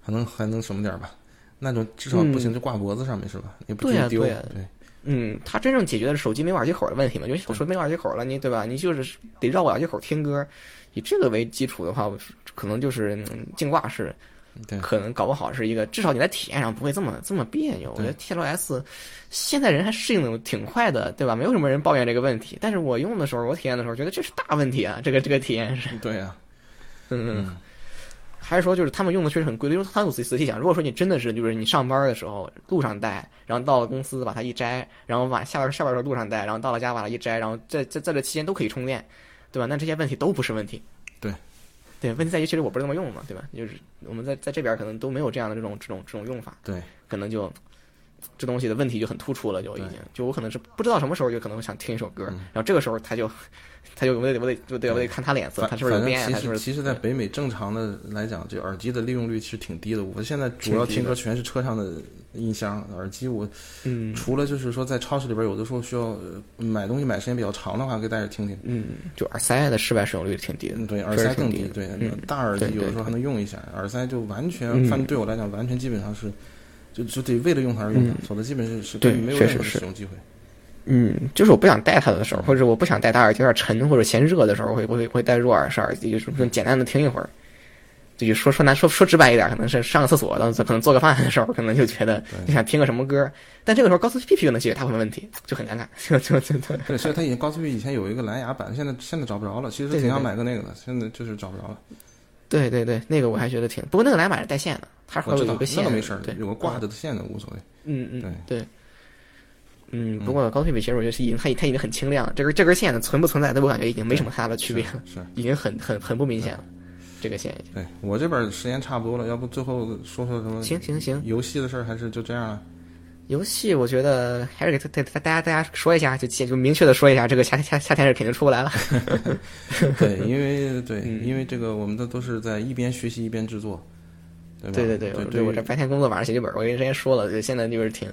还能还能什么点儿吧。那就至少不行，就挂脖子上面是吧？也不嗯对呀至于丢。对呀对嗯，它真正解决的是手机没有耳机口的问题嘛？因为手机没有耳机口了，你对吧？你就是得绕个耳机口听歌，以这个为基础的话，可能就是嗯净挂式，对可能搞不好是一个，至少你在体验上不会这么这么别扭。我觉得 TLS 现在人还适应的挺快的，对吧？没有什么人抱怨这个问题。但是我用的时候，我体验的时候觉得这是大问题啊！这个这个体验是，对啊、嗯嗯。还是说，就是他们用的确实很贵，因为他有仔仔细想，如果说你真的是就是你上班的时候路上戴，然后到了公司把它一摘，然后晚下班下班的时候路上戴，然后到了家把它一摘，然后在在在这期间都可以充电，对吧？那这些问题都不是问题。对，对，问题在于其实我不是那么用嘛，对吧？就是我们在在这边可能都没有这样的这种这种这种用法，对可能就这东西的问题就很突出了，就已经就我可能是不知道什么时候就可能想听一首歌，嗯然后这个时候他就他就我得我得就得我得看他脸色，反他是不是变，是不是其实其实，在北美正常的来讲，这耳机的利用率其实挺低的。我现在主要听歌全是车上的音箱、耳机。我嗯除了就是说在超市里边，有的时候需要呃买东西买时间比较长的话，可以带着听听。嗯，就耳塞的室外使用率挺低的。嗯，对，耳塞更低。对，嗯大耳机对对有的时候还能用一下，耳塞就完全，嗯反正对我来讲，完全基本上是，就就得为了用它而用它嗯，否则基本是是对没有任何使用机会。嗯，就是我不想戴它的时候，或者我不想戴它耳机有点沉或者嫌热的时候，会会会戴入耳式耳机，就是简单的听一会儿。就说说难说说直白一点，可能是上个厕所，然后可能做个饭的时候，可能就觉得你想听个什么歌，但这个时候高速 PP 就能解决大部分问题，就很尴尬，就就就就对，所以它已经高速 P 以前有一个蓝牙版，现在现在找不着了。其实挺想买个那个的，现在就是找不着了。对对对，那个我还觉得挺，不过那个蓝牙版是带线的，它会有个线，那个没事有个挂着的线的无所谓。嗯嗯对对。嗯，不过高配比其实我觉得是已经它它已经很清亮了，这根这根线呢存不存在，对我感觉已经没什么太大的区别了，是。是已经很很很不明显了，这个线已经。对我这边时间差不多了，要不最后说说什么行行行，游戏的事儿，还是就这样了？游戏我觉得还是给他大大大家大家说一下，就就明确的说一下，这个夏夏夏天是肯定出不来了。对，因为对，嗯因为这个我们的都是在一边学习一边制作，对吧？对对对，对我对我这白天工作，晚上写剧本，我跟之前说了，就现在就是挺，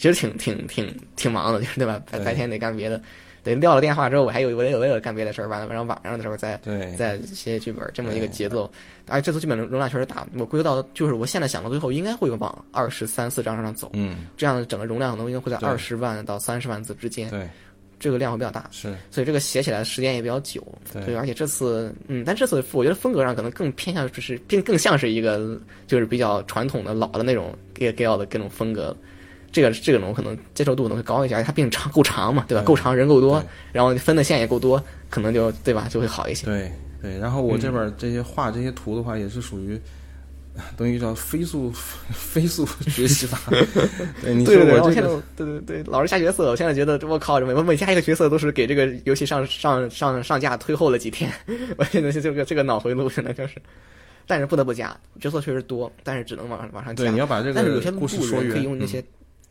其实挺挺挺挺忙的，就是对吧？白白天得干别的，得撂了电话之后，我还有我得有我得有干别的事儿，完了，然后晚上的时候再再写剧本，这么一个节奏。而且这次剧本容量确实大，我估计到就是我现在想到最后应该会往二十三四张上走，嗯，这样的整个容量可能应该会在二十万到三十万字之间。对这个量会比较大，是所以这个写起来的时间也比较久。对而且这次，嗯，但这次我觉得风格上可能更偏向就是更更像是一个就是比较传统的老的那种 G G L 的各种风格。这个这个龙可能接受度可能会高一些，而且它毕竟长够长嘛，对吧？够长，人够多，然后分的线也够多，可能就对吧，就会好一些。对对。然后我嗯这边这些画这些图的话，也是属于。等于叫飞速 飞速学习法，对你说我这个对对对，老是下角色，我现在觉得我靠，每每加一个角色都是给这个游戏上上上上架推后了几天，我现在是这个这个脑回路现在就是，但是不得不加角色确实多，但是只能往上往上加。对你要把这但是有些路个故事说人可以，用那些。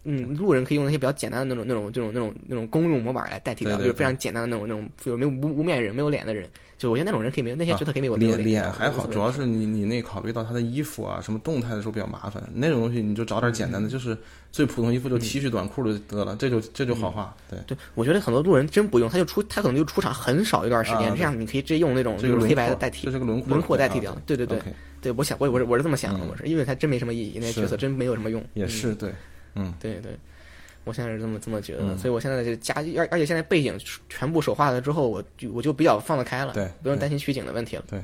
嗯，路人可以用那些比较简单的那种、那种、这种、那种、那种公用模板来代替掉，对对就是非常简单的那种、那种，就是没有无无面人、没有脸的人，就我觉得那种人可以没有那些角色可以没有没有脸。脸还好，主要是你你那考虑到他的衣服啊，什么动态的时候比较麻烦，那种东西你就找点简嗯单的，就是最普通衣服就 T 恤短裤就得了，这就这就好画。对，对，我觉得很多路人真不用，他就出他可能就出场很少一段时间，啊。这样你可以直接用那种就是黑白的代替这，是个轮廓轮廓代替啊掉。对对对。对，我想我我是我是这么想的，嗯。我是因为他真没什么意义，那些角色真没有什么用。嗯也是对，嗯，对对，我现在是这么这么觉得所以我现在就加，而而且现在背景全部手画了之后，我就我就比较放得开了，对对不用担心取景的问题了。对，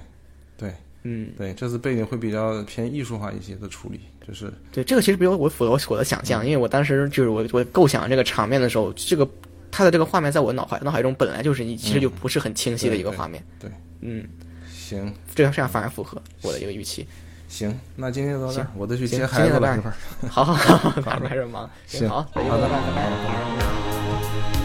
对。嗯，对，这次背景会比较偏艺术化一些的处理，就是对，这个其实比我我符合我的想象，因为我当时就是我我构想这个场面的时候，这个它的这个画面在我脑海脑海中本来就是你其实就不是很清晰的一个画面，对，嗯，行。这样这样反而符合我的一个预期。行，那今天就到这儿，我得去接孩子了，一会儿。好好好，大叔还是忙，行好，好的拜拜